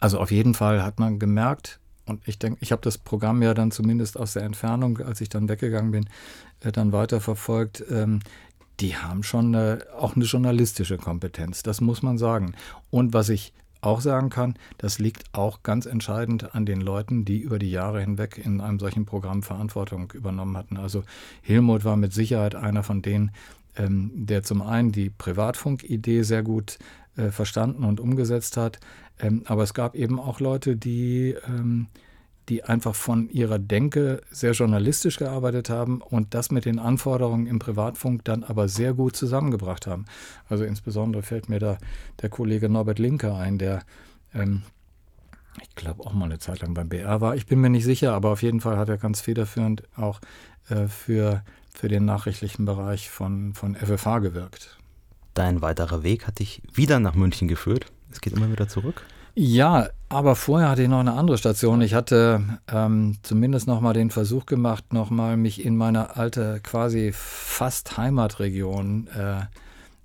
also auf jeden Fall hat man gemerkt, und ich denke, ich habe das Programm ja dann zumindest aus der Entfernung, als ich dann weggegangen bin, äh, dann weiterverfolgt. Ähm, die haben schon eine, auch eine journalistische Kompetenz, das muss man sagen. Und was ich auch sagen kann, das liegt auch ganz entscheidend an den Leuten, die über die Jahre hinweg in einem solchen Programm Verantwortung übernommen hatten. Also Hilmut war mit Sicherheit einer von denen, ähm, der zum einen die Privatfunk-Idee sehr gut äh, verstanden und umgesetzt hat, ähm, aber es gab eben auch Leute, die, ähm, die einfach von ihrer Denke sehr journalistisch gearbeitet haben und das mit den Anforderungen im Privatfunk dann aber sehr gut zusammengebracht haben. Also insbesondere fällt mir da der Kollege Norbert Linker ein, der ähm, ich glaube auch mal eine Zeit lang beim BR war. Ich bin mir nicht sicher, aber auf jeden Fall hat er ganz federführend auch äh, für, für den nachrichtlichen Bereich von, von FFH gewirkt. Dein weiterer Weg hat dich wieder nach München geführt. Es geht immer wieder zurück? Ja, Aber vorher hatte ich noch eine andere Station. Ich hatte ähm, zumindest noch mal den Versuch gemacht, noch mal mich in meine alte, quasi fast Heimatregion äh,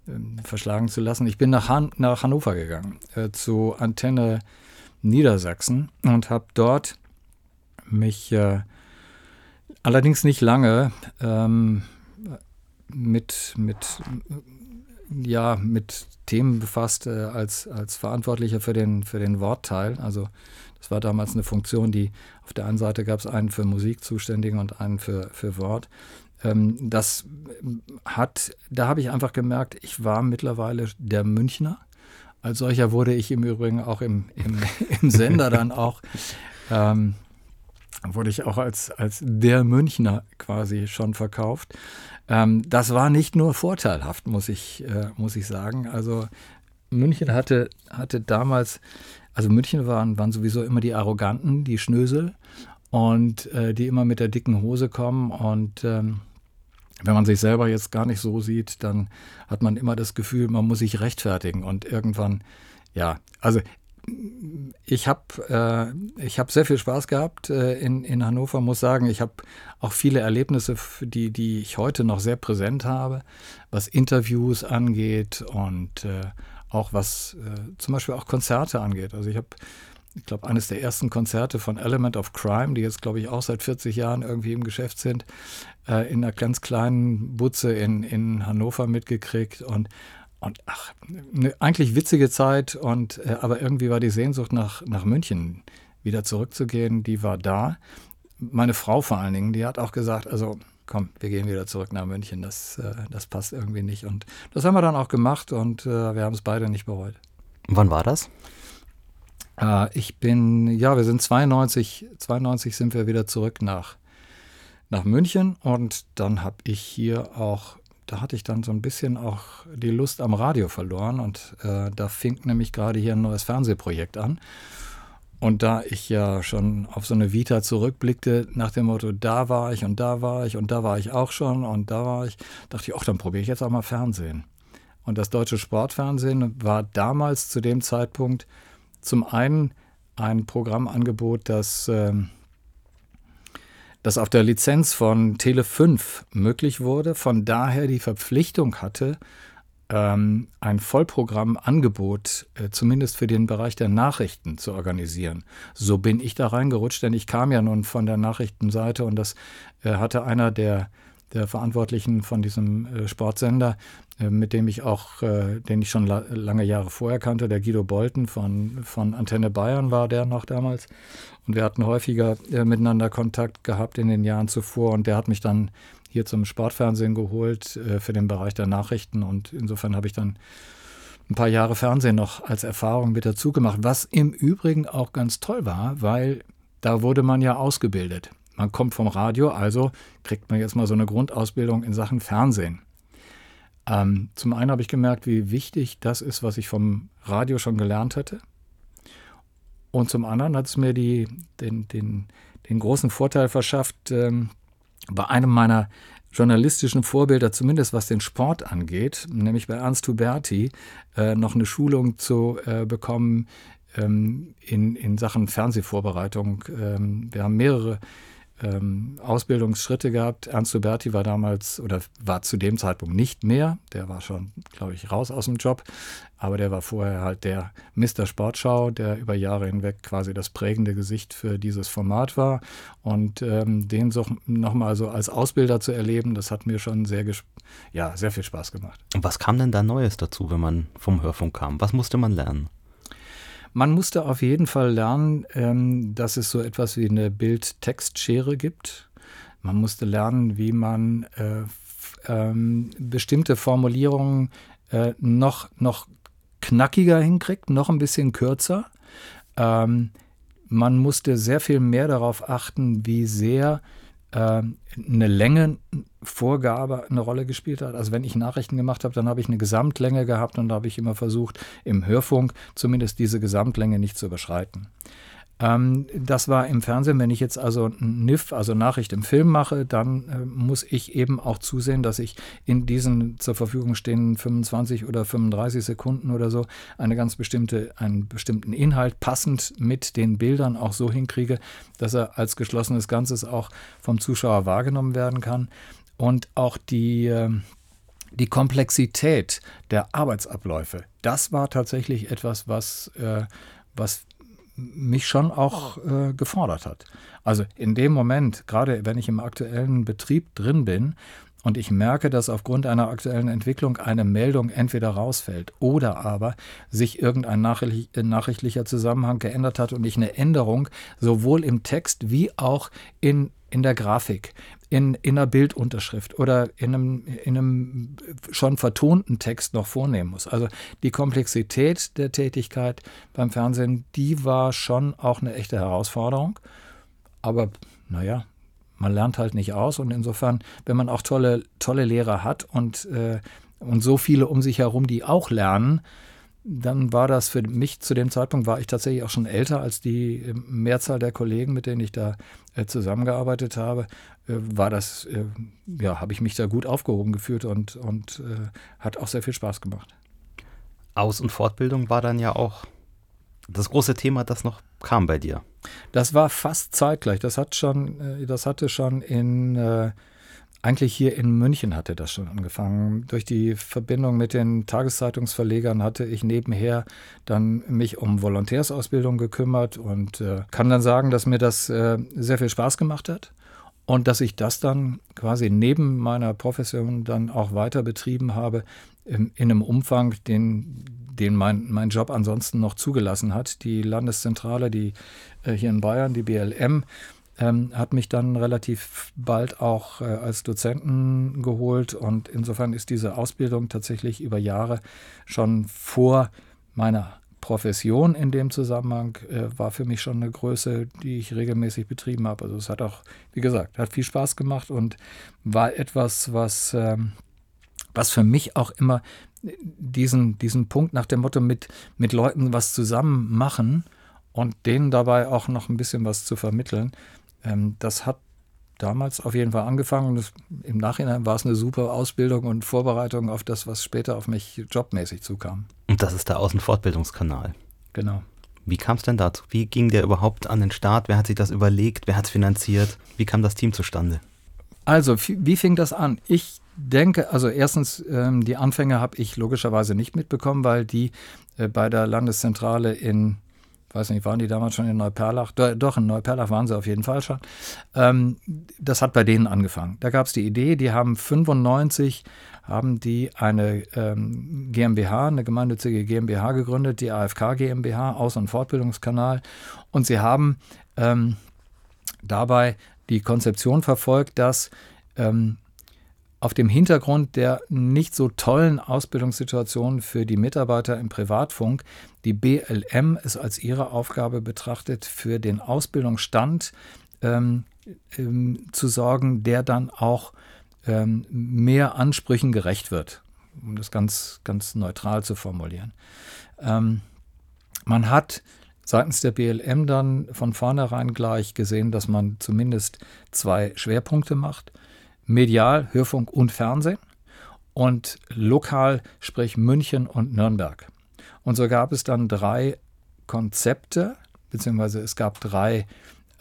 ähm, verschlagen zu lassen. Ich bin nach, Han nach Hannover gegangen, äh, zu Antenne Niedersachsen und habe dort mich äh, allerdings nicht lange ähm, mit, mit ja, mit Themen befasst äh, als, als Verantwortlicher für den, für den Wortteil. Also das war damals eine Funktion, die auf der einen Seite gab es einen für Musik zuständigen und einen für, für Wort. Ähm, das hat, da habe ich einfach gemerkt, ich war mittlerweile der Münchner. Als solcher wurde ich im Übrigen auch im, im, im Sender dann auch, ähm, wurde ich auch als, als der Münchner quasi schon verkauft. Ähm, das war nicht nur vorteilhaft, muss ich, äh, muss ich sagen. Also München hatte, hatte damals, also München waren, waren sowieso immer die Arroganten, die Schnösel und äh, die immer mit der dicken Hose kommen und ähm, wenn man sich selber jetzt gar nicht so sieht, dann hat man immer das Gefühl, man muss sich rechtfertigen und irgendwann, ja, also ich habe äh, hab sehr viel Spaß gehabt äh, in, in Hannover, muss sagen. Ich habe auch viele Erlebnisse, die, die ich heute noch sehr präsent habe, was Interviews angeht und äh, auch was äh, zum Beispiel auch Konzerte angeht. Also ich habe, ich glaube, eines der ersten Konzerte von Element of Crime, die jetzt, glaube ich, auch seit 40 Jahren irgendwie im Geschäft sind, äh, in einer ganz kleinen Butze in, in Hannover mitgekriegt und und ach, eine eigentlich witzige Zeit und äh, aber irgendwie war die Sehnsucht nach, nach München wieder zurückzugehen, die war da. Meine Frau vor allen Dingen, die hat auch gesagt, also komm, wir gehen wieder zurück nach München, das, äh, das passt irgendwie nicht. Und das haben wir dann auch gemacht und äh, wir haben es beide nicht bereut. Wann war das? Äh, ich bin, ja, wir sind 92, 92 sind wir wieder zurück nach, nach München und dann habe ich hier auch da hatte ich dann so ein bisschen auch die Lust am Radio verloren und äh, da fing nämlich gerade hier ein neues Fernsehprojekt an. Und da ich ja schon auf so eine Vita zurückblickte, nach dem Motto, da war ich und da war ich und da war ich auch schon und da war ich, dachte ich, ach, dann probiere ich jetzt auch mal Fernsehen. Und das deutsche Sportfernsehen war damals zu dem Zeitpunkt zum einen ein Programmangebot, das äh, das auf der Lizenz von Tele 5 möglich wurde, von daher die Verpflichtung hatte, ähm, ein Vollprogrammangebot, äh, zumindest für den Bereich der Nachrichten, zu organisieren. So bin ich da reingerutscht, denn ich kam ja nun von der Nachrichtenseite und das äh, hatte einer der der Verantwortlichen von diesem äh, Sportsender, mit dem ich auch, den ich schon la lange Jahre vorher kannte, der Guido Bolten von, von Antenne Bayern war der noch damals. Und wir hatten häufiger äh, miteinander Kontakt gehabt in den Jahren zuvor und der hat mich dann hier zum Sportfernsehen geholt äh, für den Bereich der Nachrichten und insofern habe ich dann ein paar Jahre Fernsehen noch als Erfahrung mit dazu gemacht, was im Übrigen auch ganz toll war, weil da wurde man ja ausgebildet. Man kommt vom Radio, also kriegt man jetzt mal so eine Grundausbildung in Sachen Fernsehen. Ähm, zum einen habe ich gemerkt, wie wichtig das ist, was ich vom Radio schon gelernt hatte. Und zum anderen hat es mir die, den, den, den großen Vorteil verschafft, ähm, bei einem meiner journalistischen Vorbilder, zumindest was den Sport angeht, nämlich bei Ernst Huberti, äh, noch eine Schulung zu äh, bekommen ähm, in, in Sachen Fernsehvorbereitung. Ähm, wir haben mehrere ähm, Ausbildungsschritte gehabt. Ernst Huberti war damals oder war zu dem Zeitpunkt nicht mehr. Der war schon, glaube ich, raus aus dem Job. Aber der war vorher halt der Mr. Sportschau, der über Jahre hinweg quasi das prägende Gesicht für dieses Format war. Und ähm, den so nochmal so als Ausbilder zu erleben, das hat mir schon sehr, ja, sehr viel Spaß gemacht. Und was kam denn da Neues dazu, wenn man vom Hörfunk kam? Was musste man lernen? Man musste auf jeden Fall lernen, ähm, dass es so etwas wie eine Bild-Text-Schere gibt. Man musste lernen, wie man äh, ähm, bestimmte Formulierungen äh, noch, noch knackiger hinkriegt, noch ein bisschen kürzer. Ähm, man musste sehr viel mehr darauf achten, wie sehr eine Längenvorgabe eine Rolle gespielt hat. Also wenn ich Nachrichten gemacht habe, dann habe ich eine Gesamtlänge gehabt und da habe ich immer versucht, im Hörfunk zumindest diese Gesamtlänge nicht zu überschreiten. Ähm, das war im Fernsehen, wenn ich jetzt also ein NIF, also Nachricht im Film mache, dann äh, muss ich eben auch zusehen, dass ich in diesen zur Verfügung stehenden 25 oder 35 Sekunden oder so eine ganz bestimmte, einen bestimmten Inhalt passend mit den Bildern auch so hinkriege, dass er als geschlossenes Ganzes auch vom Zuschauer wahrgenommen werden kann. Und auch die, ähm, die Komplexität der Arbeitsabläufe, das war tatsächlich etwas, was, äh, was mich schon auch äh, gefordert hat. Also in dem Moment, gerade wenn ich im aktuellen Betrieb drin bin und ich merke, dass aufgrund einer aktuellen Entwicklung eine Meldung entweder rausfällt oder aber sich irgendein nachrichtlicher Zusammenhang geändert hat und ich eine Änderung sowohl im Text wie auch in, in der Grafik, in, in einer Bildunterschrift oder in einem, in einem schon vertonten Text noch vornehmen muss. Also die Komplexität der Tätigkeit beim Fernsehen, die war schon auch eine echte Herausforderung. Aber naja, man lernt halt nicht aus und insofern, wenn man auch tolle, tolle Lehrer hat und, äh, und so viele um sich herum, die auch lernen, dann war das für mich zu dem Zeitpunkt, war ich tatsächlich auch schon älter als die äh, Mehrzahl der Kollegen, mit denen ich da äh, zusammengearbeitet habe, äh, war das, ja, habe ich mich da gut aufgehoben gefühlt und, und hat auch sehr viel Spaß gemacht. Aus- und Fortbildung war dann ja auch das große Thema, das noch kam bei dir. Das war fast zeitgleich. Das hat schon, das hatte schon in eigentlich hier in München hatte das schon angefangen. Durch die Verbindung mit den Tageszeitungsverlegern hatte ich nebenher dann mich um Volontärsausbildung gekümmert und äh, kann dann sagen, dass mir das äh, sehr viel Spaß gemacht hat und dass ich das dann quasi neben meiner Profession dann auch weiter betrieben habe in, in einem Umfang, den, den mein, mein Job ansonsten noch zugelassen hat. Die Landeszentrale, die äh, hier in Bayern, die BLM, ähm, hat mich dann relativ bald auch äh, als Dozenten geholt und insofern ist diese Ausbildung tatsächlich über Jahre schon vor meiner Profession in dem Zusammenhang äh, war für mich schon eine Größe, die ich regelmäßig betrieben habe. Also es hat auch, wie gesagt, hat viel Spaß gemacht und war etwas, was, ähm, was für mich auch immer diesen, diesen Punkt nach dem Motto mit, mit Leuten was zusammen machen und denen dabei auch noch ein bisschen was zu vermitteln, ähm, das hat damals auf jeden Fall angefangen. Das, Im Nachhinein war es eine super Ausbildung und Vorbereitung auf das, was später auf mich jobmäßig zukam. Und das ist der Außenfortbildungskanal. Genau. Wie kam es denn dazu? Wie ging der überhaupt an den Start? Wer hat sich das überlegt? Wer hat es finanziert? Wie kam das Team zustande? Also, wie fing das an? Ich denke, also erstens, ähm, die Anfänge habe ich logischerweise nicht mitbekommen, weil die äh, bei der Landeszentrale in weiß nicht, waren die damals schon in Neuperlach? Doch, in Neuperlach waren sie auf jeden Fall schon. Ähm, das hat bei denen angefangen. Da gab es die Idee, die haben 95 haben die eine ähm, GmbH, eine gemeinnützige GmbH gegründet, die AFK GmbH, Aus- und Fortbildungskanal. Und sie haben ähm, dabei die Konzeption verfolgt, dass ähm, auf dem Hintergrund der nicht so tollen Ausbildungssituation für die Mitarbeiter im Privatfunk die BLM es als ihre Aufgabe betrachtet, für den Ausbildungsstand ähm, ähm, zu sorgen, der dann auch ähm, mehr Ansprüchen gerecht wird, um das ganz, ganz neutral zu formulieren. Ähm, man hat seitens der BLM dann von vornherein gleich gesehen, dass man zumindest zwei Schwerpunkte macht medial, Hörfunk und Fernsehen und lokal, sprich München und Nürnberg. Und so gab es dann drei Konzepte, beziehungsweise es gab drei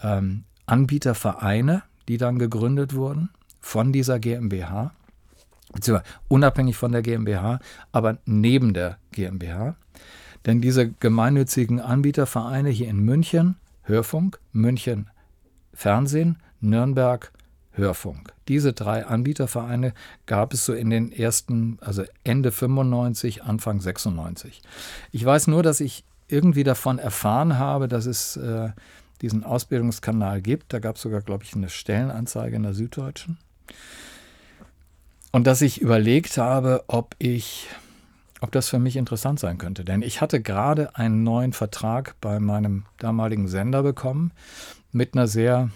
ähm, Anbietervereine, die dann gegründet wurden von dieser GmbH, beziehungsweise unabhängig von der GmbH, aber neben der GmbH. Denn diese gemeinnützigen Anbietervereine hier in München, Hörfunk, München Fernsehen, Nürnberg Hörfunk. Diese drei Anbietervereine gab es so in den ersten, also Ende 95, Anfang 96. Ich weiß nur, dass ich irgendwie davon erfahren habe, dass es äh, diesen Ausbildungskanal gibt. Da gab es sogar, glaube ich, eine Stellenanzeige in der Süddeutschen. Und dass ich überlegt habe, ob ich, ob das für mich interessant sein könnte. Denn ich hatte gerade einen neuen Vertrag bei meinem damaligen Sender bekommen mit einer sehr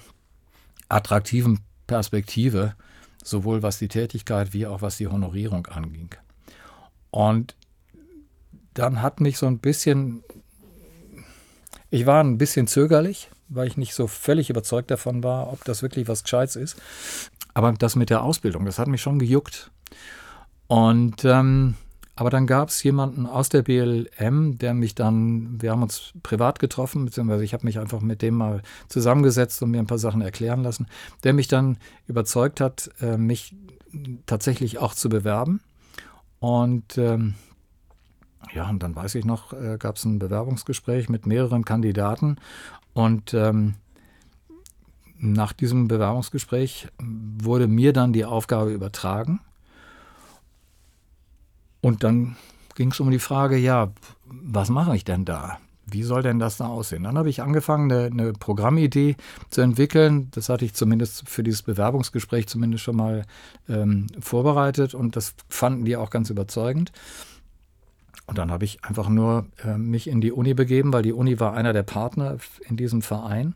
attraktiven Perspektive, sowohl was die Tätigkeit wie auch was die Honorierung anging. Und dann hat mich so ein bisschen, Ich war ein bisschen zögerlich, weil ich nicht so völlig überzeugt davon war, ob das wirklich was Gescheites ist. Aber das mit der Ausbildung, das hat mich schon gejuckt. Und ähm, aber dann gab es jemanden aus der BLM, der mich dann, wir haben uns privat getroffen, beziehungsweise ich habe mich einfach mit dem mal zusammengesetzt und mir ein paar Sachen erklären lassen, der mich dann überzeugt hat, äh, mich tatsächlich auch zu bewerben. Und ähm, ja, und dann weiß ich noch, äh, gab es ein Bewerbungsgespräch mit mehreren Kandidaten und ähm, nach diesem Bewerbungsgespräch wurde mir dann die Aufgabe übertragen. Und dann ging es um die Frage, ja, was mache ich denn da? Wie soll denn das da aussehen? Dann habe ich angefangen, eine, eine, Programmidee zu entwickeln. Das hatte ich zumindest für dieses Bewerbungsgespräch zumindest schon mal ähm, vorbereitet und das fanden die auch ganz überzeugend. Und dann habe ich einfach nur äh, mich in die Uni begeben, weil die Uni war einer der Partner in diesem Verein.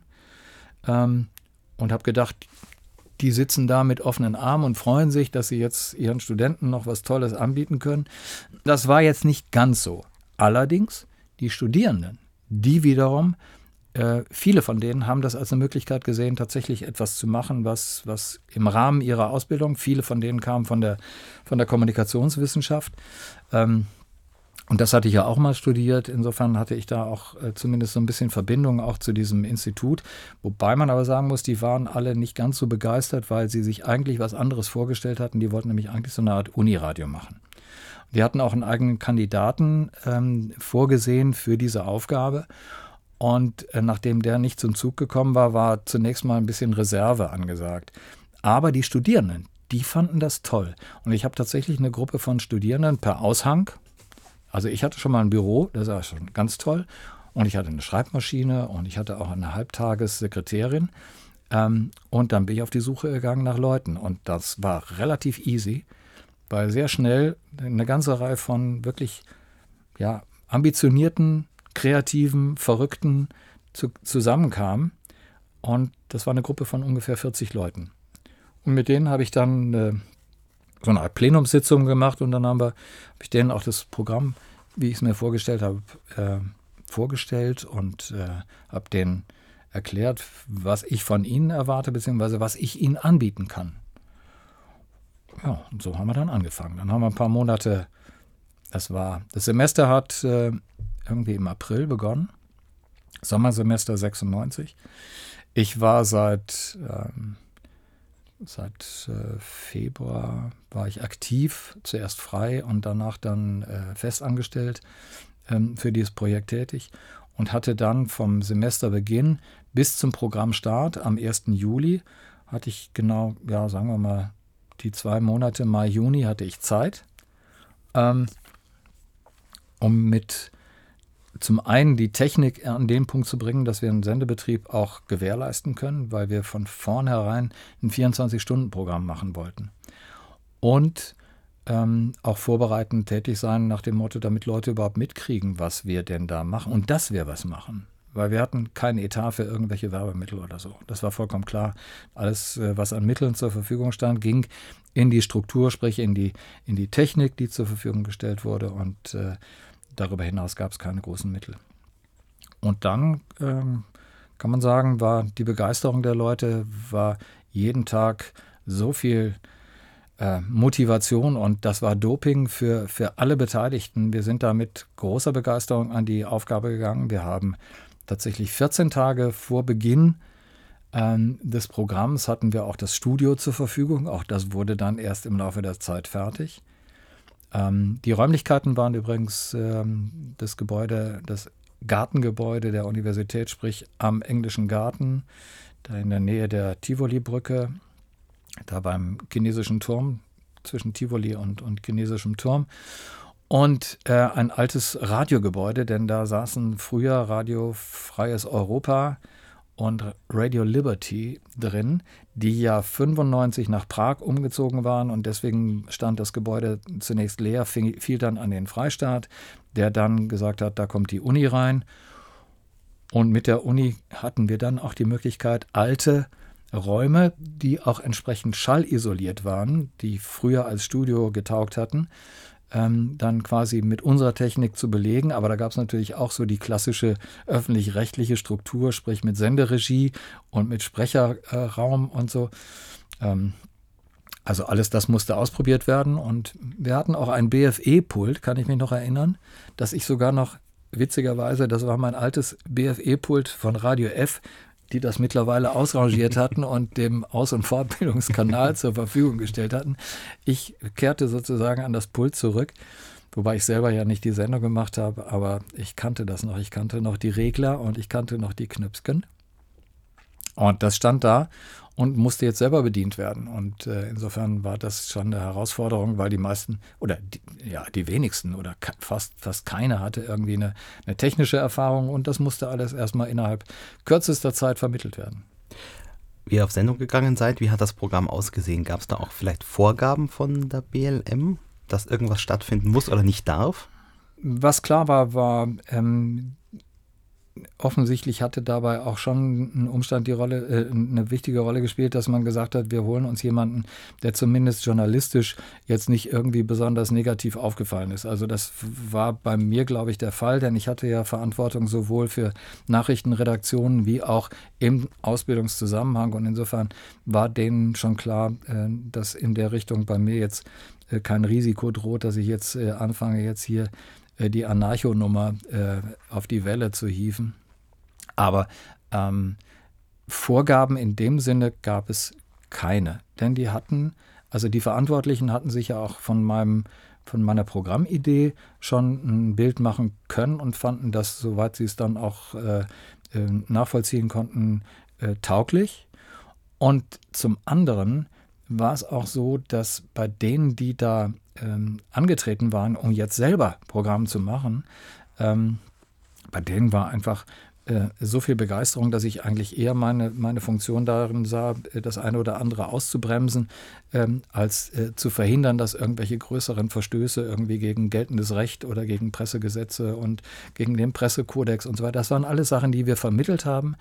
Ähm, und habe gedacht, die sitzen da mit offenen Armen und freuen sich, dass sie jetzt ihren Studenten noch was Tolles anbieten können. Das war jetzt nicht ganz so. Allerdings, die Studierenden, die wiederum, äh, viele von denen haben das als eine Möglichkeit gesehen, tatsächlich etwas zu machen, was, was im Rahmen ihrer Ausbildung, viele von denen kamen von der, von der Kommunikationswissenschaft, ähm, und das hatte ich ja auch mal studiert. Insofern hatte ich da auch äh, zumindest so ein bisschen Verbindung auch zu diesem Institut. Wobei man aber sagen muss, die waren alle nicht ganz so begeistert, weil sie sich eigentlich was anderes vorgestellt hatten. Die wollten nämlich eigentlich so eine Art Uniradio machen. Die hatten auch einen eigenen Kandidaten ähm, vorgesehen für diese Aufgabe. Und äh, nachdem der nicht zum Zug gekommen war, war zunächst mal ein bisschen Reserve angesagt. Aber die Studierenden, die fanden das toll. Und ich habe tatsächlich eine Gruppe von Studierenden per Aushang, also ich hatte schon mal ein Büro, das war schon ganz toll. Und ich hatte eine Schreibmaschine und ich hatte auch eine Halbtagessekretärin. Ähm, und dann bin ich auf die Suche gegangen nach Leuten. Und das war relativ easy, weil sehr schnell eine ganze Reihe von wirklich ja, ambitionierten, kreativen, verrückten zu, zusammenkamen. Und das war eine Gruppe von ungefähr 40 Leuten. Und mit denen habe ich dann äh, so eine Art Plenumssitzung gemacht und dann haben wir, habe ich denen auch das Programm, wie ich es mir vorgestellt habe, äh, vorgestellt und äh, habe denen erklärt, was ich von ihnen erwarte, beziehungsweise was ich ihnen anbieten kann. Ja, und so haben wir dann angefangen. Dann haben wir ein paar Monate, das war, das Semester hat äh, irgendwie im April begonnen, Sommersemester 96. Ich war seit ähm, Seit äh, Februar war ich aktiv, zuerst frei und danach dann äh, festangestellt ähm, für dieses Projekt tätig und hatte dann vom Semesterbeginn bis zum Programmstart am 1. Juli hatte ich genau, ja, sagen wir mal, die zwei Monate Mai, Juni hatte ich Zeit, ähm, um mit zum einen die Technik an den Punkt zu bringen, dass wir einen Sendebetrieb auch gewährleisten können, weil wir von vornherein ein 24-Stunden-Programm machen wollten. Und ähm, auch vorbereitend tätig sein nach dem Motto, damit Leute überhaupt mitkriegen, was wir denn da machen und dass wir was machen. Weil wir hatten keinen Etat für irgendwelche Werbemittel oder so. Das war vollkommen klar. Alles, äh, was an Mitteln zur Verfügung stand, ging in die Struktur, sprich in die, in die Technik, die zur Verfügung gestellt wurde. Und äh, Darüber hinaus gab es keine großen Mittel. Und dann ähm, kann man sagen, war die Begeisterung der Leute, war jeden Tag so viel äh, Motivation und das war Doping für, für alle Beteiligten. Wir sind da mit großer Begeisterung an die Aufgabe gegangen. Wir haben tatsächlich 14 Tage vor Beginn ähm, des Programms hatten wir auch das Studio zur Verfügung. Auch das wurde dann erst im Laufe der Zeit fertig. Ähm, die Räumlichkeiten waren übrigens ähm, das Gebäude, das Gartengebäude der Universität, sprich am Englischen Garten, da in der Nähe der Tivoli-Brücke, da beim chinesischen Turm, zwischen Tivoli und, und chinesischem Turm. Und äh, ein altes Radiogebäude, denn da saßen früher Radio Freies Europa, und Radio Liberty drin, die ja 95 nach Prag umgezogen waren und deswegen stand das Gebäude zunächst leer, fiel dann an den Freistaat, der dann gesagt hat, da kommt die Uni rein. Und mit der Uni hatten wir dann auch die Möglichkeit, alte Räume, die auch entsprechend schallisoliert waren, die früher als Studio getaugt hatten, ähm, dann quasi mit unserer Technik zu belegen. Aber da gab es natürlich auch so die klassische öffentlich-rechtliche Struktur, sprich mit Senderegie und mit Sprecherraum und so. Ähm, also alles das musste ausprobiert werden. Und wir hatten auch ein BFE-Pult, kann ich mich noch erinnern, dass ich sogar noch witzigerweise, das war mein altes BFE-Pult von Radio F, die das mittlerweile ausrangiert hatten und dem Aus- und Fortbildungskanal zur Verfügung gestellt hatten. Ich kehrte sozusagen an das Pult zurück, wobei ich selber ja nicht die Sendung gemacht habe, aber ich kannte das noch. Ich kannte noch die Regler und ich kannte noch die Knöpfchen. Und das stand da und musste jetzt selber bedient werden. Und äh, insofern war das schon eine Herausforderung, weil die meisten oder die, ja, die wenigsten oder fast, fast keiner hatte irgendwie eine, eine technische Erfahrung und das musste alles erstmal innerhalb kürzester Zeit vermittelt werden. Wie ihr auf Sendung gegangen seid, wie hat das Programm ausgesehen? Gab es da auch vielleicht Vorgaben von der BLM, dass irgendwas stattfinden muss oder nicht darf? Was klar war, war, ähm, offensichtlich hatte dabei auch schon ein Umstand die Rolle, äh, eine wichtige Rolle gespielt, dass man gesagt hat, wir holen uns jemanden, der zumindest journalistisch jetzt nicht irgendwie besonders negativ aufgefallen ist. Also das war bei mir, glaube ich, der Fall, denn ich hatte ja Verantwortung sowohl für Nachrichtenredaktionen wie auch im Ausbildungszusammenhang und insofern war denen schon klar, äh, dass in der Richtung bei mir jetzt äh, kein Risiko droht, dass ich jetzt äh, anfange, jetzt hier die Anarcho-Nummer äh, auf die Welle zu hieven. Aber ähm, Vorgaben in dem Sinne gab es keine, denn die hatten, also die Verantwortlichen hatten sich ja auch von meinem von meiner Programmidee schon ein Bild machen können und fanden das, soweit sie es dann auch äh, äh nachvollziehen konnten, äh, tauglich. Und zum anderen war es auch so, dass bei denen, die da ähm, angetreten waren, um jetzt selber Programm zu machen, ähm, bei denen war einfach äh, so viel Begeisterung, dass ich eigentlich eher meine, meine Funktion darin sah, äh, das eine oder andere auszubremsen, ähm, als äh, zu verhindern, dass irgendwelche größeren Verstöße irgendwie gegen geltendes Recht oder gegen Pressegesetze und gegen den Pressekodex und so weiter. Das waren alles Sachen, die wir vermittelt haben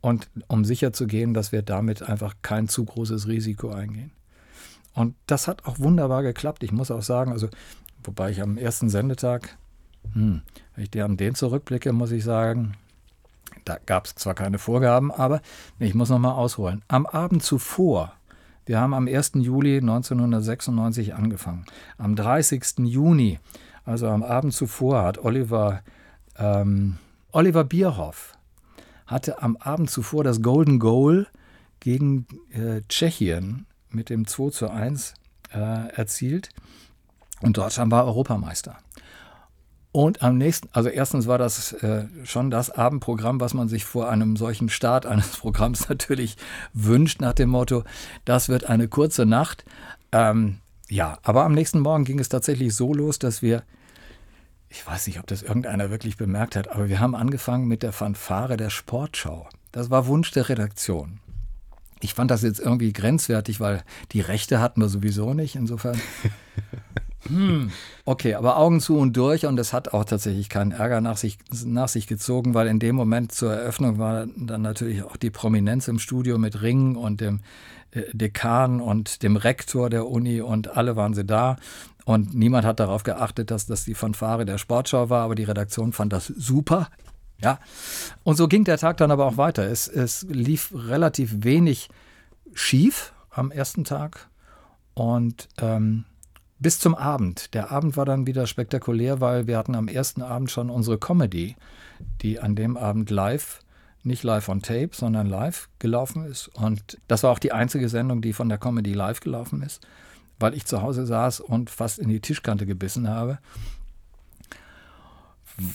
und um sicherzugehen, dass wir damit einfach kein zu großes Risiko eingehen. Und das hat auch wunderbar geklappt. Ich muss auch sagen, also, wobei ich am ersten Sendetag, hm, wenn ich dir an den zurückblicke, muss ich sagen, da gab es zwar keine Vorgaben, aber ich muss nochmal ausholen. Am Abend zuvor, wir haben am 1. Juli 1996 angefangen. Am 30. Juni, also am Abend zuvor, hat Oliver, ähm, Oliver Bierhoff hatte am Abend zuvor das Golden Goal gegen äh, Tschechien mit dem 2 zu 1 äh, erzielt. Und Deutschland war Europameister. Und am nächsten, also erstens war das äh, schon das Abendprogramm, was man sich vor einem solchen Start eines Programms natürlich wünscht, nach dem Motto, das wird eine kurze Nacht. Ähm, ja, aber am nächsten Morgen ging es tatsächlich so los, dass wir, ich weiß nicht, ob das irgendeiner wirklich bemerkt hat, aber wir haben angefangen mit der Fanfare der Sportschau. Das war Wunsch der Redaktion. Ich fand das jetzt irgendwie grenzwertig, weil die Rechte hatten wir sowieso nicht. Insofern. Hm, okay, aber Augen zu und durch und es hat auch tatsächlich keinen Ärger nach sich, nach sich gezogen, weil in dem Moment zur Eröffnung war dann natürlich auch die Prominenz im Studio mit Ring und dem äh, Dekan und dem Rektor der Uni und alle waren sie da. Und niemand hat darauf geachtet, dass das die Fanfare der Sportschau war, aber die Redaktion fand das super. Ja, und so ging der Tag dann aber auch weiter. Es, es lief relativ wenig schief am ersten Tag und ähm, bis zum Abend. Der Abend war dann wieder spektakulär, weil wir hatten am ersten Abend schon unsere Comedy, die an dem Abend live, nicht live on tape, sondern live gelaufen ist. Und das war auch die einzige Sendung, die von der Comedy live gelaufen ist, weil ich zu Hause saß und fast in die Tischkante gebissen habe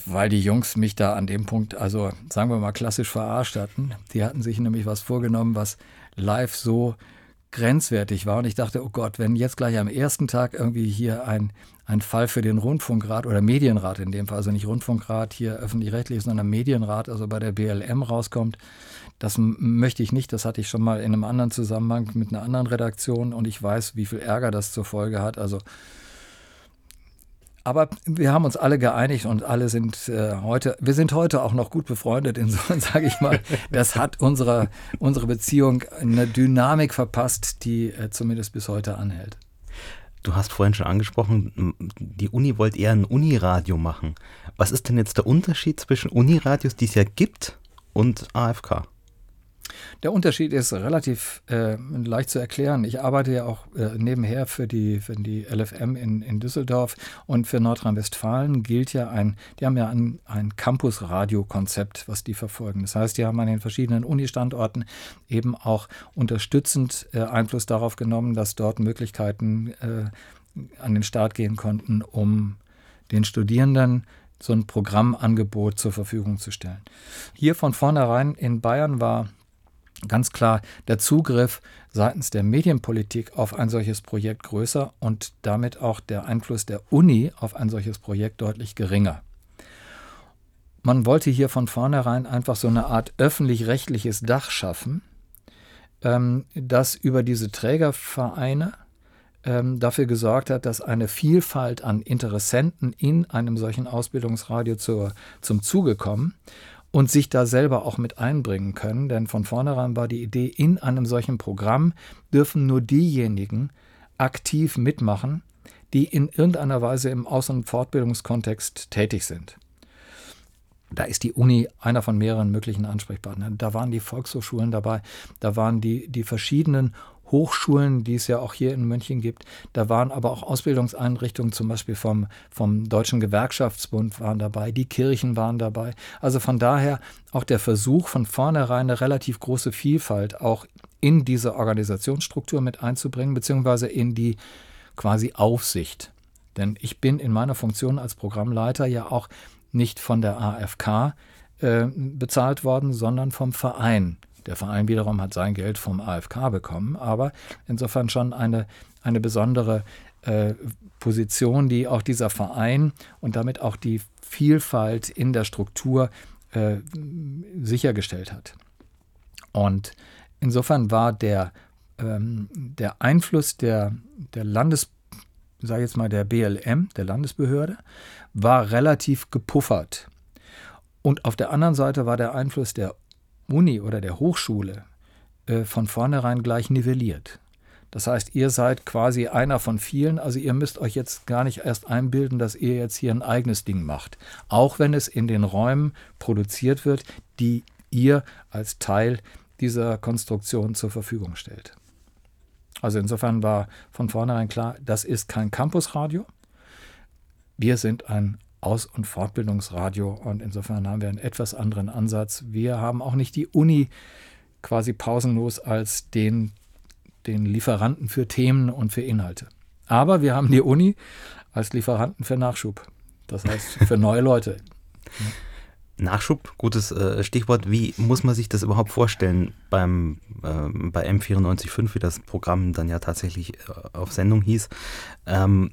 weil die Jungs mich da an dem Punkt, also sagen wir mal klassisch verarscht hatten. Die hatten sich nämlich was vorgenommen, was live so grenzwertig war. Und ich dachte, oh Gott, wenn jetzt gleich am ersten Tag irgendwie hier ein, ein Fall für den Rundfunkrat oder Medienrat in dem Fall, also nicht Rundfunkrat hier öffentlich-rechtlich, sondern Medienrat, also bei der BLM rauskommt, das möchte ich nicht. Das hatte ich schon mal in einem anderen Zusammenhang mit einer anderen Redaktion und ich weiß, wie viel Ärger das zur Folge hat. Also aber wir haben uns alle geeinigt und alle sind äh, heute, wir sind heute auch noch gut befreundet. Insofern sage ich mal, das hat unsere, unsere Beziehung eine Dynamik verpasst, die äh, zumindest bis heute anhält. Du hast vorhin schon angesprochen, die Uni wollte eher ein Uniradio machen. Was ist denn jetzt der Unterschied zwischen Uniradios, die es ja gibt, und AFK? Der Unterschied ist relativ äh, leicht zu erklären. Ich arbeite ja auch äh, nebenher für die, für die LFM in, in Düsseldorf und für Nordrhein-Westfalen gilt ja ein, die haben ja ein, ein Campus-Radio-Konzept, was die verfolgen. Das heißt, die haben an den verschiedenen Uni-Standorten eben auch unterstützend äh, Einfluss darauf genommen, dass dort Möglichkeiten äh, an den Start gehen konnten, um den Studierenden so ein Programmangebot zur Verfügung zu stellen. Hier von vornherein in Bayern war ganz klar der Zugriff seitens der Medienpolitik auf ein solches Projekt größer und damit auch der Einfluss der Uni auf ein solches Projekt deutlich geringer. Man wollte hier von vornherein einfach so eine Art öffentlich-rechtliches Dach schaffen, ähm, das über diese Trägervereine ähm, dafür gesorgt hat, dass eine Vielfalt an Interessenten in einem solchen Ausbildungsradio zur, zum Zuge kommen und sich da selber auch mit einbringen können. Denn von vornherein war die Idee, in einem solchen Programm dürfen nur diejenigen aktiv mitmachen, die in irgendeiner Weise im Aus- und Fortbildungskontext tätig sind. Da ist die Uni einer von mehreren möglichen Ansprechpartnern. Da waren die Volkshochschulen dabei, da waren die, die verschiedenen Hochschulen, die es ja auch hier in München gibt. Da waren aber auch Ausbildungseinrichtungen, zum Beispiel vom, vom Deutschen Gewerkschaftsbund waren dabei, die Kirchen waren dabei. Also von daher auch der Versuch, von vornherein eine relativ große Vielfalt auch in diese Organisationsstruktur mit einzubringen, beziehungsweise in die quasi Aufsicht. Denn ich bin in meiner Funktion als Programmleiter ja auch nicht von der AFK äh, bezahlt worden, sondern vom Verein. Der Verein wiederum hat sein Geld vom AFK bekommen, aber insofern schon eine, eine besondere äh, Position, die auch dieser Verein und damit auch die Vielfalt in der Struktur äh, sichergestellt hat. Und insofern war der, ähm, der Einfluss der, der Landes, sage jetzt mal der BLM, der Landesbehörde, war relativ gepuffert. Und auf der anderen Seite war der Einfluss der Uni oder der Hochschule äh, von vornherein gleich nivelliert. Das heißt, ihr seid quasi einer von vielen, also ihr müsst euch jetzt gar nicht erst einbilden, dass ihr jetzt hier ein eigenes Ding macht. Auch wenn es in den Räumen produziert wird, die ihr als Teil dieser Konstruktion zur Verfügung stellt. Also insofern war von vornherein klar, das ist kein Campusradio. Wir sind ein aus- und Fortbildungsradio und insofern haben wir einen etwas anderen Ansatz. Wir haben auch nicht die Uni quasi pausenlos als den, den Lieferanten für Themen und für Inhalte. Aber wir haben die Uni als Lieferanten für Nachschub. Das heißt, für neue Leute. Nachschub, gutes äh, Stichwort. Wie muss man sich das überhaupt vorstellen beim, äh, bei M945, wie das Programm dann ja tatsächlich äh, auf Sendung hieß? Ähm,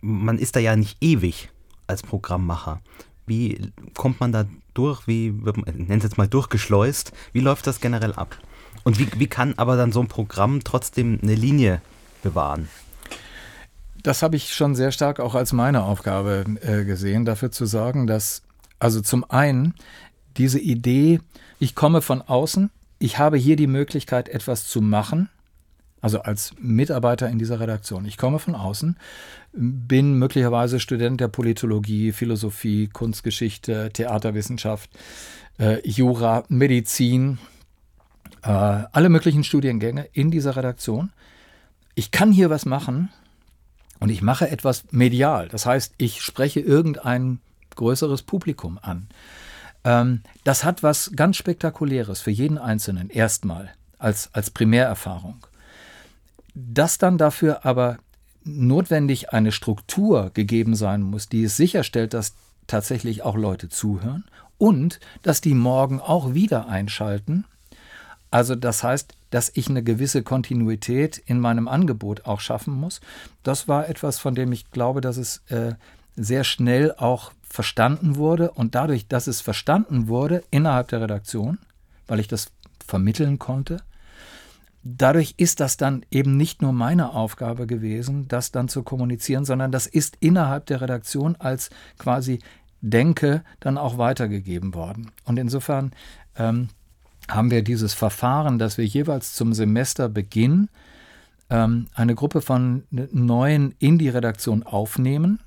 man ist da ja nicht ewig als Programmmacher? Wie kommt man da durch? Wie wird man, nennt es jetzt mal durchgeschleust? Wie läuft das generell ab? Und wie, wie kann aber dann so ein Programm trotzdem eine Linie bewahren? Das habe ich schon sehr stark auch als meine Aufgabe äh, gesehen, dafür zu sorgen, dass, also zum einen, diese Idee, ich komme von außen, ich habe hier die Möglichkeit, etwas zu machen, also als Mitarbeiter in dieser Redaktion. Ich komme von außen, bin möglicherweise Student der Politologie, Philosophie, Kunstgeschichte, Theaterwissenschaft, äh, Jura, Medizin, äh, alle möglichen Studiengänge in dieser Redaktion. Ich kann hier was machen und ich mache etwas medial. Das heißt, ich spreche irgendein größeres Publikum an. Ähm, das hat was ganz Spektakuläres für jeden Einzelnen erstmal als, als Primärerfahrung. Dass dann dafür aber notwendig eine Struktur gegeben sein muss, die es sicherstellt, dass tatsächlich auch Leute zuhören und dass die morgen auch wieder einschalten. Also das heißt, dass ich eine gewisse Kontinuität in meinem Angebot auch schaffen muss. Das war etwas, von dem ich glaube, dass es äh, sehr schnell auch verstanden wurde und dadurch, dass es verstanden wurde innerhalb der Redaktion, weil ich das vermitteln konnte, dadurch ist das dann eben nicht nur meine Aufgabe gewesen, das dann zu kommunizieren, sondern das ist innerhalb der Redaktion als quasi Denke dann auch weitergegeben worden. Und insofern ähm, haben wir dieses Verfahren, dass wir jeweils zum Semesterbeginn ähm, eine Gruppe von neuen in die Redaktion aufnehmen.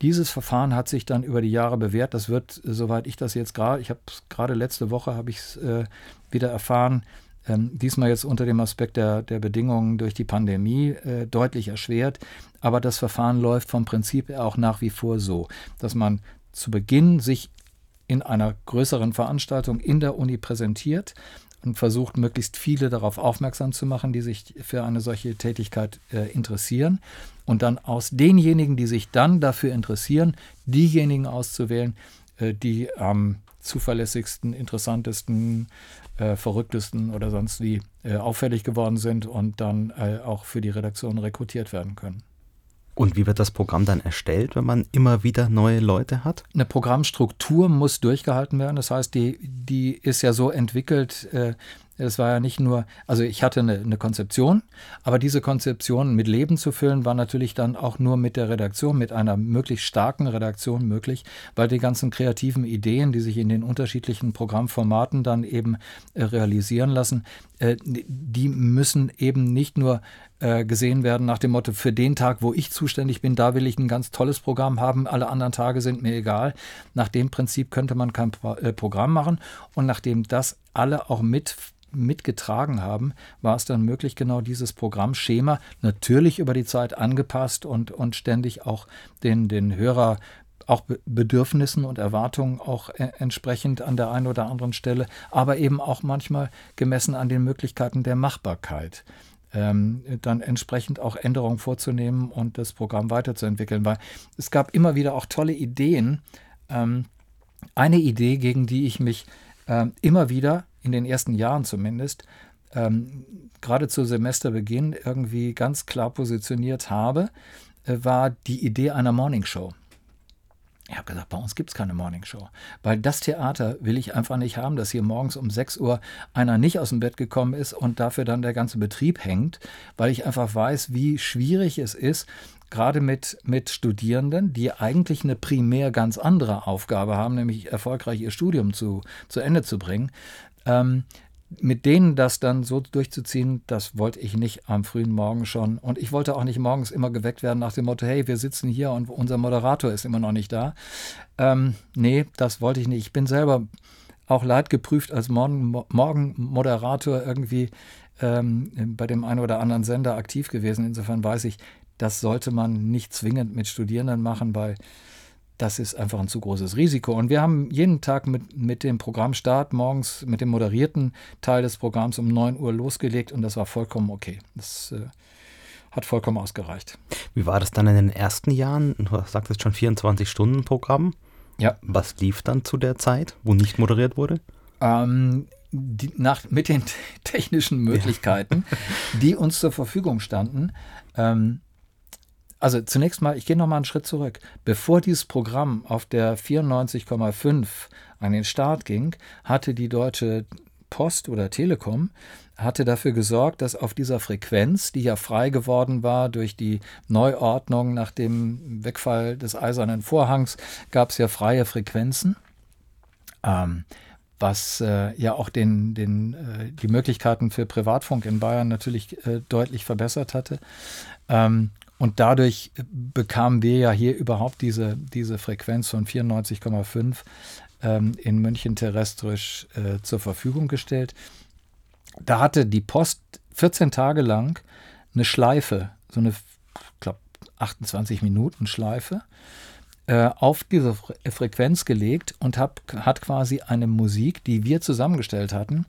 Dieses Verfahren hat sich dann über die Jahre bewährt. Das wird, soweit ich das jetzt gerade, ich habe gerade letzte Woche habe ich es äh, wieder erfahren, ähm, diesmal jetzt unter dem Aspekt der, der Bedingungen durch die Pandemie äh, deutlich erschwert. Aber das Verfahren läuft vom Prinzip auch nach wie vor so, dass man zu Beginn sich in einer größeren Veranstaltung in der Uni präsentiert und versucht, möglichst viele darauf aufmerksam zu machen, die sich für eine solche Tätigkeit äh, interessieren. Und dann aus denjenigen, die sich dann dafür interessieren, diejenigen auszuwählen, äh, die am zuverlässigsten, interessantesten, äh, verrücktesten oder sonst wie äh, auffällig geworden sind und dann äh, auch für die Redaktion rekrutiert werden können. Und wie wird das Programm dann erstellt, wenn man immer wieder neue Leute hat? Eine Programmstruktur muss durchgehalten werden. Das heißt, die, die ist ja so entwickelt, äh, es war ja nicht nur, also ich hatte eine, eine, Konzeption, aber diese Konzeption mit Leben zu füllen, war natürlich dann auch nur mit der Redaktion, mit einer möglichst starken Redaktion möglich, weil die ganzen kreativen Ideen, die sich in den unterschiedlichen Programmformaten dann eben äh, realisieren lassen, äh, die müssen eben nicht nur äh, gesehen werden nach dem Motto, für den Tag, wo ich zuständig bin, da will ich ein ganz tolles Programm haben, alle anderen Tage sind mir egal. Nach dem Prinzip könnte man kein Pro äh, Programm machen und nachdem das alle auch mit mitgetragen haben, war es dann möglich, genau dieses Programmschema natürlich über die Zeit angepasst und, und ständig auch den, den Hörer auch Bedürfnissen und Erwartungen auch äh, entsprechend an der einen oder anderen Stelle, aber eben auch manchmal gemessen an den Möglichkeiten der Machbarkeit. Ähm, dann entsprechend auch Änderungen vorzunehmen und das Programm weiterzuentwickeln. Weil es gab immer wieder auch tolle Ideen. Ähm, eine Idee, gegen die ich mich ähm, immer wieder in den ersten Jahren zumindest, ähm, gerade zu Semesterbeginn irgendwie ganz klar positioniert habe, äh, war die Idee einer Morningshow. Ich habe gesagt, bei uns gibt es keine Morningshow. Weil das Theater will ich einfach nicht haben, dass hier morgens um 6 Uhr einer nicht aus dem Bett gekommen ist und dafür dann der ganze Betrieb hängt, weil ich einfach weiß, wie schwierig es ist, gerade mit, mit Studierenden, die eigentlich eine primär ganz andere Aufgabe haben, nämlich erfolgreich ihr Studium zu, zu Ende zu bringen, ähm, mit denen das dann so durchzuziehen, das wollte ich nicht am frühen Morgen schon. Und ich wollte auch nicht morgens immer geweckt werden nach dem Motto, hey, wir sitzen hier und unser Moderator ist immer noch nicht da. Ähm, nee, das wollte ich nicht. Ich bin selber auch leidgeprüft als Morgenmoderator irgendwie ähm, bei dem einen oder anderen Sender aktiv gewesen. Insofern weiß ich, das sollte man nicht zwingend mit Studierenden machen, weil das ist einfach ein zu großes Risiko. Und wir haben jeden Tag mit, mit dem Programmstart morgens mit dem moderierten Teil des Programms um 9 Uhr losgelegt und das war vollkommen okay. Das äh, hat vollkommen ausgereicht. Wie war das dann in den ersten Jahren? Du sagtest schon 24-Stunden-Programm. Ja. Was lief dann zu der Zeit, wo nicht moderiert wurde? Ähm, die, nach, mit den technischen Möglichkeiten, ja. die uns zur Verfügung standen, ähm, also zunächst mal, ich gehe noch mal einen Schritt zurück. Bevor dieses Programm auf der 94,5 an den Start ging, hatte die Deutsche Post oder Telekom hatte dafür gesorgt, dass auf dieser Frequenz, die ja frei geworden war durch die Neuordnung nach dem Wegfall des eisernen Vorhangs, gab es ja freie Frequenzen. Ähm, was äh, ja auch den, den, äh, die Möglichkeiten für Privatfunk in Bayern natürlich äh, deutlich verbessert hatte. Ähm, und dadurch bekamen wir ja hier überhaupt diese, diese Frequenz von 94,5 ähm, in München terrestrisch äh, zur Verfügung gestellt. Da hatte die Post 14 Tage lang eine Schleife, so eine, glaube, 28 Minuten Schleife, äh, auf diese Frequenz gelegt und hab, hat quasi eine Musik, die wir zusammengestellt hatten,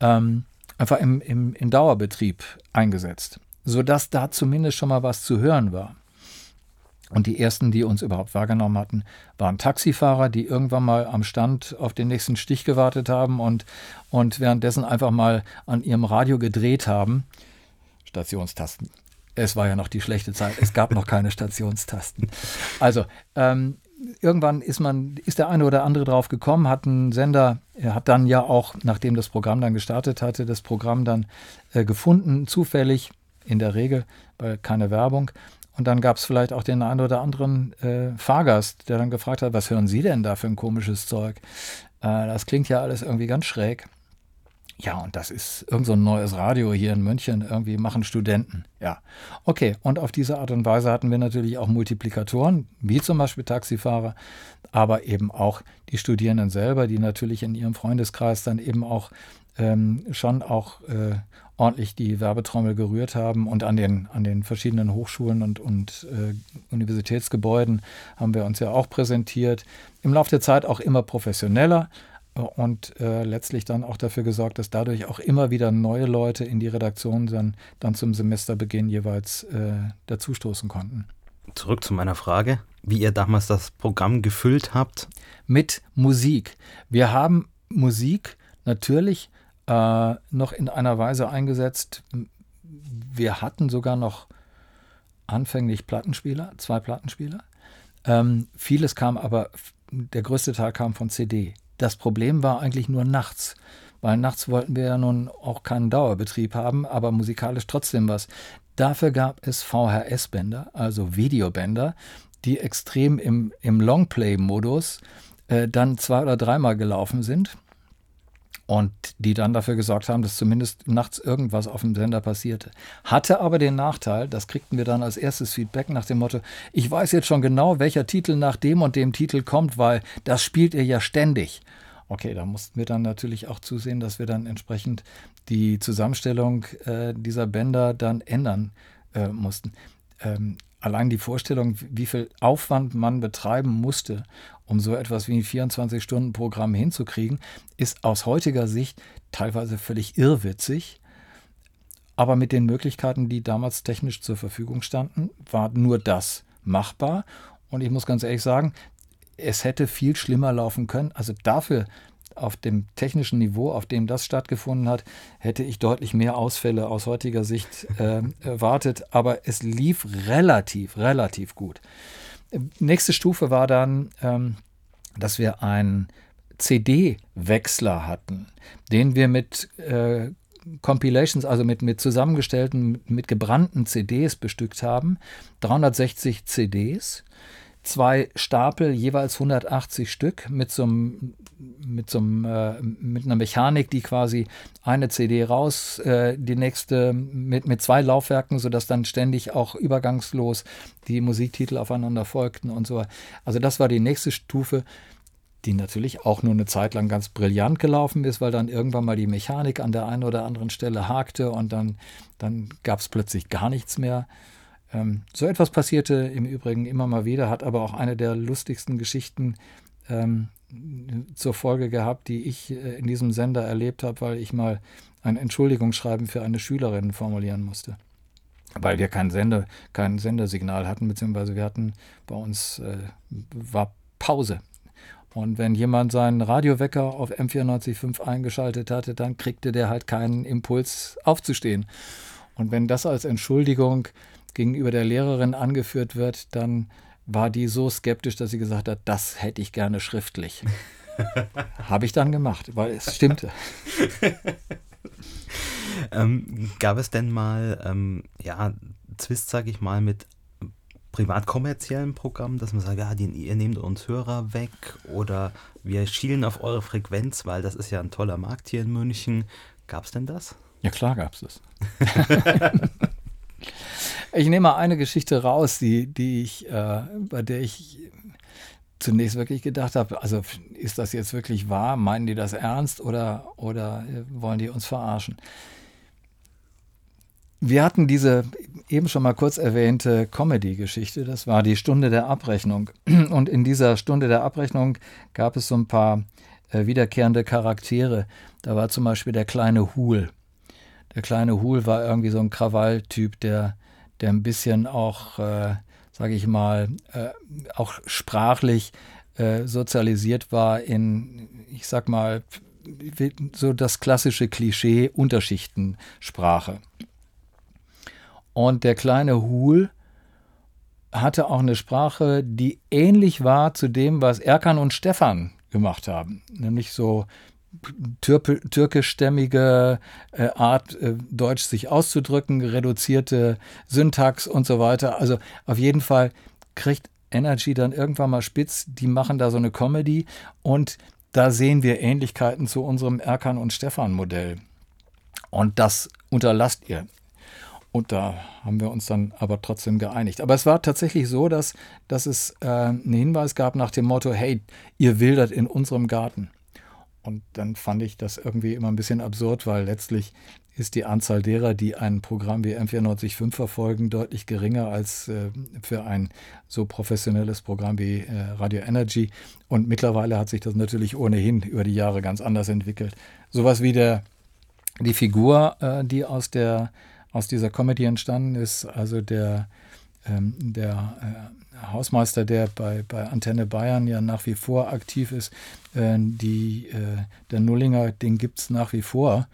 ähm, einfach im, im, im Dauerbetrieb eingesetzt sodass da zumindest schon mal was zu hören war. Und die ersten, die uns überhaupt wahrgenommen hatten, waren Taxifahrer, die irgendwann mal am Stand auf den nächsten Stich gewartet haben und, und währenddessen einfach mal an ihrem Radio gedreht haben. Stationstasten. Es war ja noch die schlechte Zeit. Es gab noch keine Stationstasten. Also, ähm, irgendwann ist man, ist der eine oder andere drauf gekommen, hat einen Sender, er hat dann ja auch, nachdem das Programm dann gestartet hatte, das Programm dann äh, gefunden, zufällig in der Regel, weil keine Werbung. Und dann gab es vielleicht auch den einen oder anderen äh, Fahrgast, der dann gefragt hat, was hören Sie denn da für ein komisches Zeug? Äh, das klingt ja alles irgendwie ganz schräg. Ja, und das ist irgend so ein neues Radio hier in München, irgendwie machen Studenten. Ja, okay. Und auf diese Art und Weise hatten wir natürlich auch Multiplikatoren, wie zum Beispiel Taxifahrer, aber eben auch die Studierenden selber, die natürlich in ihrem Freundeskreis dann eben auch ähm, schon auch äh, ordentlich die Werbetrommel gerührt haben. Und an den, an den verschiedenen Hochschulen und, und äh, Universitätsgebäuden haben wir uns ja auch präsentiert. Im Laufe der Zeit auch immer professioneller und äh, letztlich dann auch dafür gesorgt, dass dadurch auch immer wieder neue Leute in die Redaktion dann, dann zum Semesterbeginn jeweils äh, dazustoßen konnten. Zurück zu meiner Frage, wie ihr damals das Programm gefüllt habt. Mit Musik. Wir haben Musik natürlich äh, noch in einer Weise eingesetzt. Wir hatten sogar noch anfänglich Plattenspieler, zwei Plattenspieler. Ähm, vieles kam aber, der größte Teil kam von CD. Das Problem war eigentlich nur nachts, weil nachts wollten wir ja nun auch keinen Dauerbetrieb haben, aber musikalisch trotzdem was. Dafür gab es VHS-Bänder, also Videobänder, die extrem im, im Longplay-Modus äh, dann zwei oder dreimal gelaufen sind und die dann dafür gesorgt haben, dass zumindest nachts irgendwas auf dem Sender passierte. Hatte aber den Nachteil, das kriegten wir dann als erstes Feedback nach dem Motto, ich weiß jetzt schon genau, welcher Titel nach dem und dem Titel kommt, weil das spielt ihr ja ständig. Okay, da mussten wir dann natürlich auch zusehen, dass wir dann entsprechend die Zusammenstellung äh, dieser Bänder dann ändern äh, mussten. Ähm, allein die Vorstellung, wie viel Aufwand man betreiben musste, um so etwas wie ein 24-Stunden-Programm hinzukriegen, ist aus heutiger Sicht teilweise völlig irrwitzig. Aber mit den Möglichkeiten, die damals technisch zur Verfügung standen, war nur das machbar. Und ich muss ganz ehrlich sagen, es hätte viel schlimmer laufen können. Also dafür, auf dem technischen Niveau, auf dem das stattgefunden hat, hätte ich deutlich mehr Ausfälle aus heutiger Sicht äh, erwartet. Aber es lief relativ, relativ gut. Nächste Stufe war dann, ähm, dass wir einen CD-Wechsler hatten, den wir mit äh, Compilations, also mit, mit zusammengestellten, mit gebrannten CDs bestückt haben. 360 CDs zwei Stapel, jeweils 180 Stück, mit so einem, mit so einem, äh, mit einer Mechanik, die quasi eine CD raus, äh, die nächste mit, mit zwei Laufwerken, sodass dann ständig auch übergangslos die Musiktitel aufeinander folgten und so. Also das war die nächste Stufe die natürlich auch nur eine Zeit lang ganz brillant gelaufen ist, weil dann irgendwann mal die Mechanik an der einen oder anderen Stelle hakte und dann, dann gab es plötzlich gar nichts mehr. Ähm, so etwas passierte im Übrigen immer mal wieder, hat aber auch eine der lustigsten Geschichten ähm, zur Folge gehabt, die ich äh, in diesem Sender erlebt habe, weil ich mal ein Entschuldigungsschreiben für eine Schülerin formulieren musste. Weil wir kein, Sender, kein Sendersignal hatten, beziehungsweise wir hatten bei uns äh, war Pause. Und wenn jemand seinen Radiowecker auf M94.5 eingeschaltet hatte, dann kriegte der halt keinen Impuls aufzustehen. Und wenn das als Entschuldigung gegenüber der Lehrerin angeführt wird, dann war die so skeptisch, dass sie gesagt hat, das hätte ich gerne schriftlich. Habe ich dann gemacht, weil es stimmte. ähm, gab es denn mal, ähm, ja, Zwist, sage ich mal, mit privat-kommerziellen Programmen, dass man sagt, ja, die, ihr nehmt uns Hörer weg oder wir schielen auf eure Frequenz, weil das ist ja ein toller Markt hier in München. Gab es denn das? Ja, klar gab es das. Ich nehme mal eine Geschichte raus, die, die ich, äh, bei der ich zunächst wirklich gedacht habe, also ist das jetzt wirklich wahr? Meinen die das ernst oder, oder wollen die uns verarschen? Wir hatten diese eben schon mal kurz erwähnte Comedy-Geschichte, das war die Stunde der Abrechnung. Und in dieser Stunde der Abrechnung gab es so ein paar äh, wiederkehrende Charaktere. Da war zum Beispiel der kleine Hul. Der kleine Hul war irgendwie so ein Krawalltyp, der der ein bisschen auch, äh, sage ich mal, äh, auch sprachlich äh, sozialisiert war in, ich sag mal, so das klassische Klischee Unterschichtensprache. Und der kleine Hul hatte auch eine Sprache, die ähnlich war zu dem, was Erkan und Stefan gemacht haben. Nämlich so türkischstämmige äh, Art, äh, Deutsch sich auszudrücken, reduzierte Syntax und so weiter. Also auf jeden Fall kriegt Energy dann irgendwann mal spitz, die machen da so eine Comedy und da sehen wir Ähnlichkeiten zu unserem Erkan und Stefan Modell. Und das unterlasst ihr. Und da haben wir uns dann aber trotzdem geeinigt. Aber es war tatsächlich so, dass, dass es äh, einen Hinweis gab nach dem Motto, hey, ihr wildert in unserem Garten. Und dann fand ich das irgendwie immer ein bisschen absurd, weil letztlich ist die Anzahl derer, die ein Programm wie M945 verfolgen, deutlich geringer als äh, für ein so professionelles Programm wie äh, Radio Energy. Und mittlerweile hat sich das natürlich ohnehin über die Jahre ganz anders entwickelt. Sowas wie der, die Figur, äh, die aus, der, aus dieser Comedy entstanden ist, also der, ähm, der äh, Hausmeister, der bei, bei Antenne Bayern ja nach wie vor aktiv ist, äh, die, äh, der Nullinger, den gibt es nach wie vor.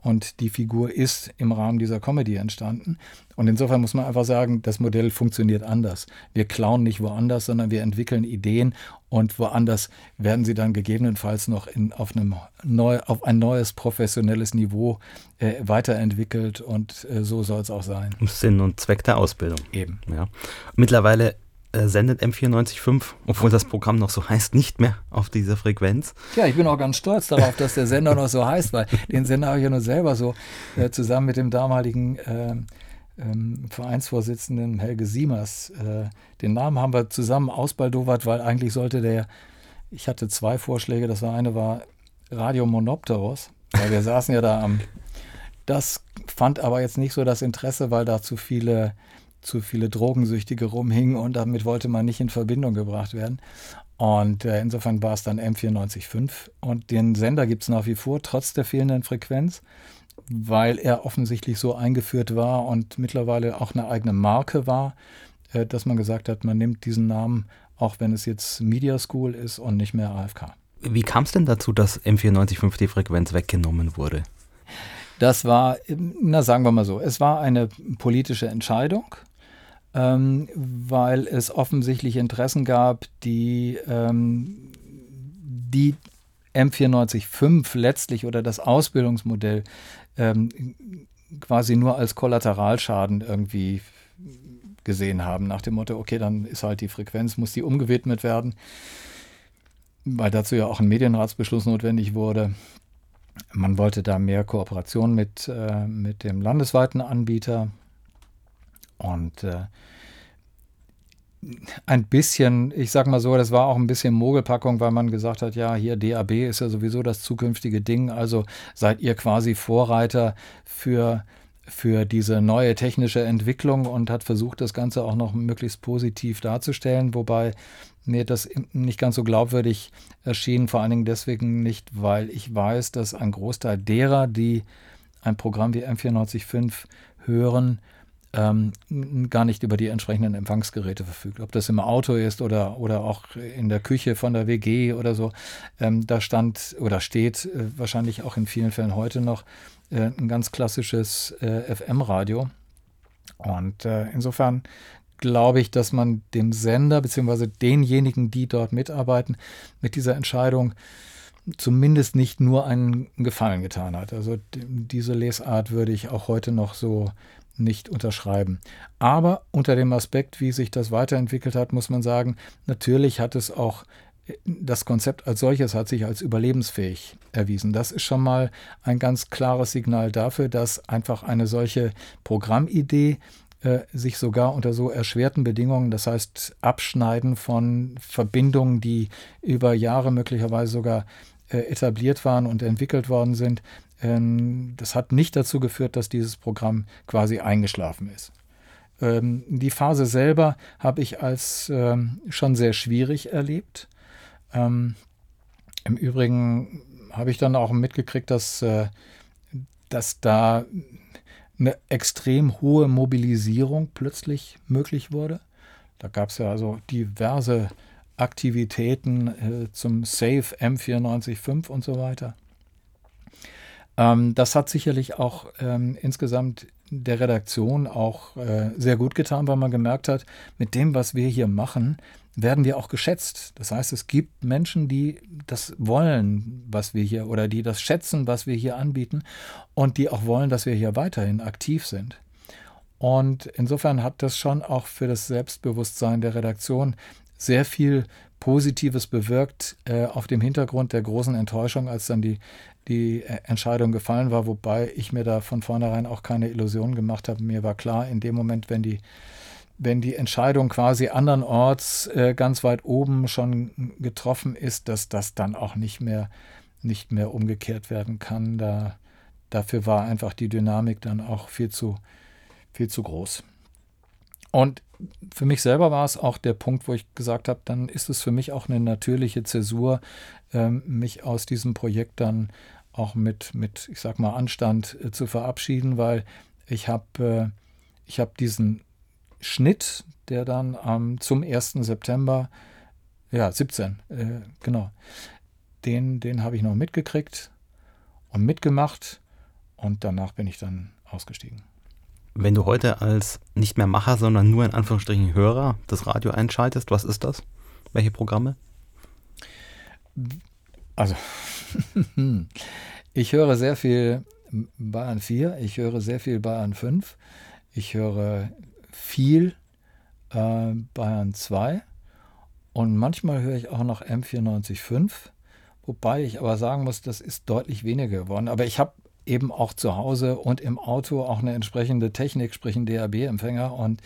Und die Figur ist im Rahmen dieser Comedy entstanden. Und insofern muss man einfach sagen, das Modell funktioniert anders. Wir klauen nicht woanders, sondern wir entwickeln Ideen und woanders werden sie dann gegebenenfalls noch in, auf, einem neu, auf ein neues professionelles Niveau äh, weiterentwickelt. Und äh, so soll es auch sein. Sinn und Zweck der Ausbildung. Eben. Ja. Mittlerweile sendet M945, obwohl das Programm noch so heißt, nicht mehr auf dieser Frequenz. Ja, ich bin auch ganz stolz darauf, dass der Sender noch so heißt, weil den Sender habe ich ja nur selber so äh, zusammen mit dem damaligen äh, ähm, Vereinsvorsitzenden Helge Siemers. Äh, den Namen haben wir zusammen ausbaldowert, weil eigentlich sollte der, ich hatte zwei Vorschläge, das war eine war Radio Monopteros, weil wir saßen ja da am, das fand aber jetzt nicht so das Interesse, weil da zu viele zu viele Drogensüchtige rumhingen und damit wollte man nicht in Verbindung gebracht werden. Und äh, insofern war es dann M945 und den Sender gibt es nach wie vor, trotz der fehlenden Frequenz, weil er offensichtlich so eingeführt war und mittlerweile auch eine eigene Marke war, äh, dass man gesagt hat, man nimmt diesen Namen, auch wenn es jetzt Media School ist und nicht mehr AFK. Wie kam es denn dazu, dass M945 die Frequenz weggenommen wurde? Das war, na sagen wir mal so, es war eine politische Entscheidung ähm, weil es offensichtlich Interessen gab, die ähm, die M945 letztlich oder das Ausbildungsmodell ähm, quasi nur als Kollateralschaden irgendwie gesehen haben, nach dem Motto, okay, dann ist halt die Frequenz, muss die umgewidmet werden, weil dazu ja auch ein Medienratsbeschluss notwendig wurde. Man wollte da mehr Kooperation mit, äh, mit dem landesweiten Anbieter und äh, ein bisschen, ich sag mal so, das war auch ein bisschen Mogelpackung, weil man gesagt hat, ja, hier DAB ist ja sowieso das zukünftige Ding, also seid ihr quasi Vorreiter für, für diese neue technische Entwicklung und hat versucht, das Ganze auch noch möglichst positiv darzustellen, wobei mir das nicht ganz so glaubwürdig erschien, vor allen Dingen deswegen nicht, weil ich weiß, dass ein Großteil derer, die ein Programm wie M945 hören, ähm, gar nicht über die entsprechenden Empfangsgeräte verfügt. Ob das im Auto ist oder, oder auch in der Küche von der WG oder so. Ähm, da stand oder steht äh, wahrscheinlich auch in vielen Fällen heute noch äh, ein ganz klassisches äh, FM-Radio. Und äh, insofern glaube ich, dass man dem Sender bzw. denjenigen, die dort mitarbeiten, mit dieser Entscheidung zumindest nicht nur einen Gefallen getan hat. Also diese Lesart würde ich auch heute noch so nicht unterschreiben. Aber unter dem Aspekt, wie sich das weiterentwickelt hat, muss man sagen, natürlich hat es auch das Konzept als solches hat sich als überlebensfähig erwiesen. Das ist schon mal ein ganz klares Signal dafür, dass einfach eine solche Programmidee äh, sich sogar unter so erschwerten Bedingungen, das heißt Abschneiden von Verbindungen, die über Jahre möglicherweise sogar äh, etabliert waren und entwickelt worden sind, ähm, das hat nicht dazu geführt, dass dieses Programm quasi eingeschlafen ist. Ähm, die Phase selber habe ich als ähm, schon sehr schwierig erlebt. Im Übrigen habe ich dann auch mitgekriegt, dass, äh, dass da eine extrem hohe Mobilisierung plötzlich möglich wurde. Da gab es ja also diverse Aktivitäten äh, zum Safe M945 und so weiter. Ähm, das hat sicherlich auch ähm, insgesamt der Redaktion auch äh, sehr gut getan, weil man gemerkt hat, mit dem, was wir hier machen, werden wir auch geschätzt. Das heißt, es gibt Menschen, die das wollen, was wir hier, oder die das schätzen, was wir hier anbieten und die auch wollen, dass wir hier weiterhin aktiv sind. Und insofern hat das schon auch für das Selbstbewusstsein der Redaktion sehr viel Positives bewirkt äh, auf dem Hintergrund der großen Enttäuschung, als dann die, die äh, Entscheidung gefallen war, wobei ich mir da von vornherein auch keine Illusionen gemacht habe. Mir war klar, in dem Moment, wenn die, wenn die Entscheidung quasi andernorts äh, ganz weit oben schon getroffen ist, dass das dann auch nicht mehr, nicht mehr umgekehrt werden kann. Da, dafür war einfach die Dynamik dann auch viel zu, viel zu groß. Und für mich selber war es auch der Punkt, wo ich gesagt habe, dann ist es für mich auch eine natürliche Zäsur, ähm, mich aus diesem Projekt dann auch mit, mit ich sag mal, Anstand äh, zu verabschieden, weil ich habe äh, ich hab diesen Schnitt, der dann ähm, zum 1. September, ja, 17, äh, genau, den, den habe ich noch mitgekriegt und mitgemacht und danach bin ich dann ausgestiegen. Wenn du heute als nicht mehr Macher, sondern nur in Anführungsstrichen Hörer das Radio einschaltest, was ist das? Welche Programme? Also, ich höre sehr viel Bayern 4, ich höre sehr viel Bayern 5, ich höre viel äh, Bayern 2 und manchmal höre ich auch noch M945, wobei ich aber sagen muss, das ist deutlich weniger geworden. Aber ich habe eben auch zu Hause und im Auto auch eine entsprechende Technik, sprich ein DAB-Empfänger und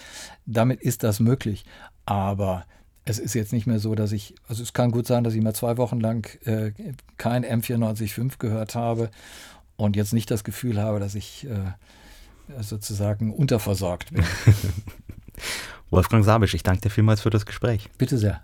damit ist das möglich. Aber es ist jetzt nicht mehr so, dass ich, also es kann gut sein, dass ich mal zwei Wochen lang äh, kein M945 gehört habe und jetzt nicht das Gefühl habe, dass ich äh, sozusagen unterversorgt bin. Wolfgang Sabisch, ich danke dir vielmals für das Gespräch. Bitte sehr.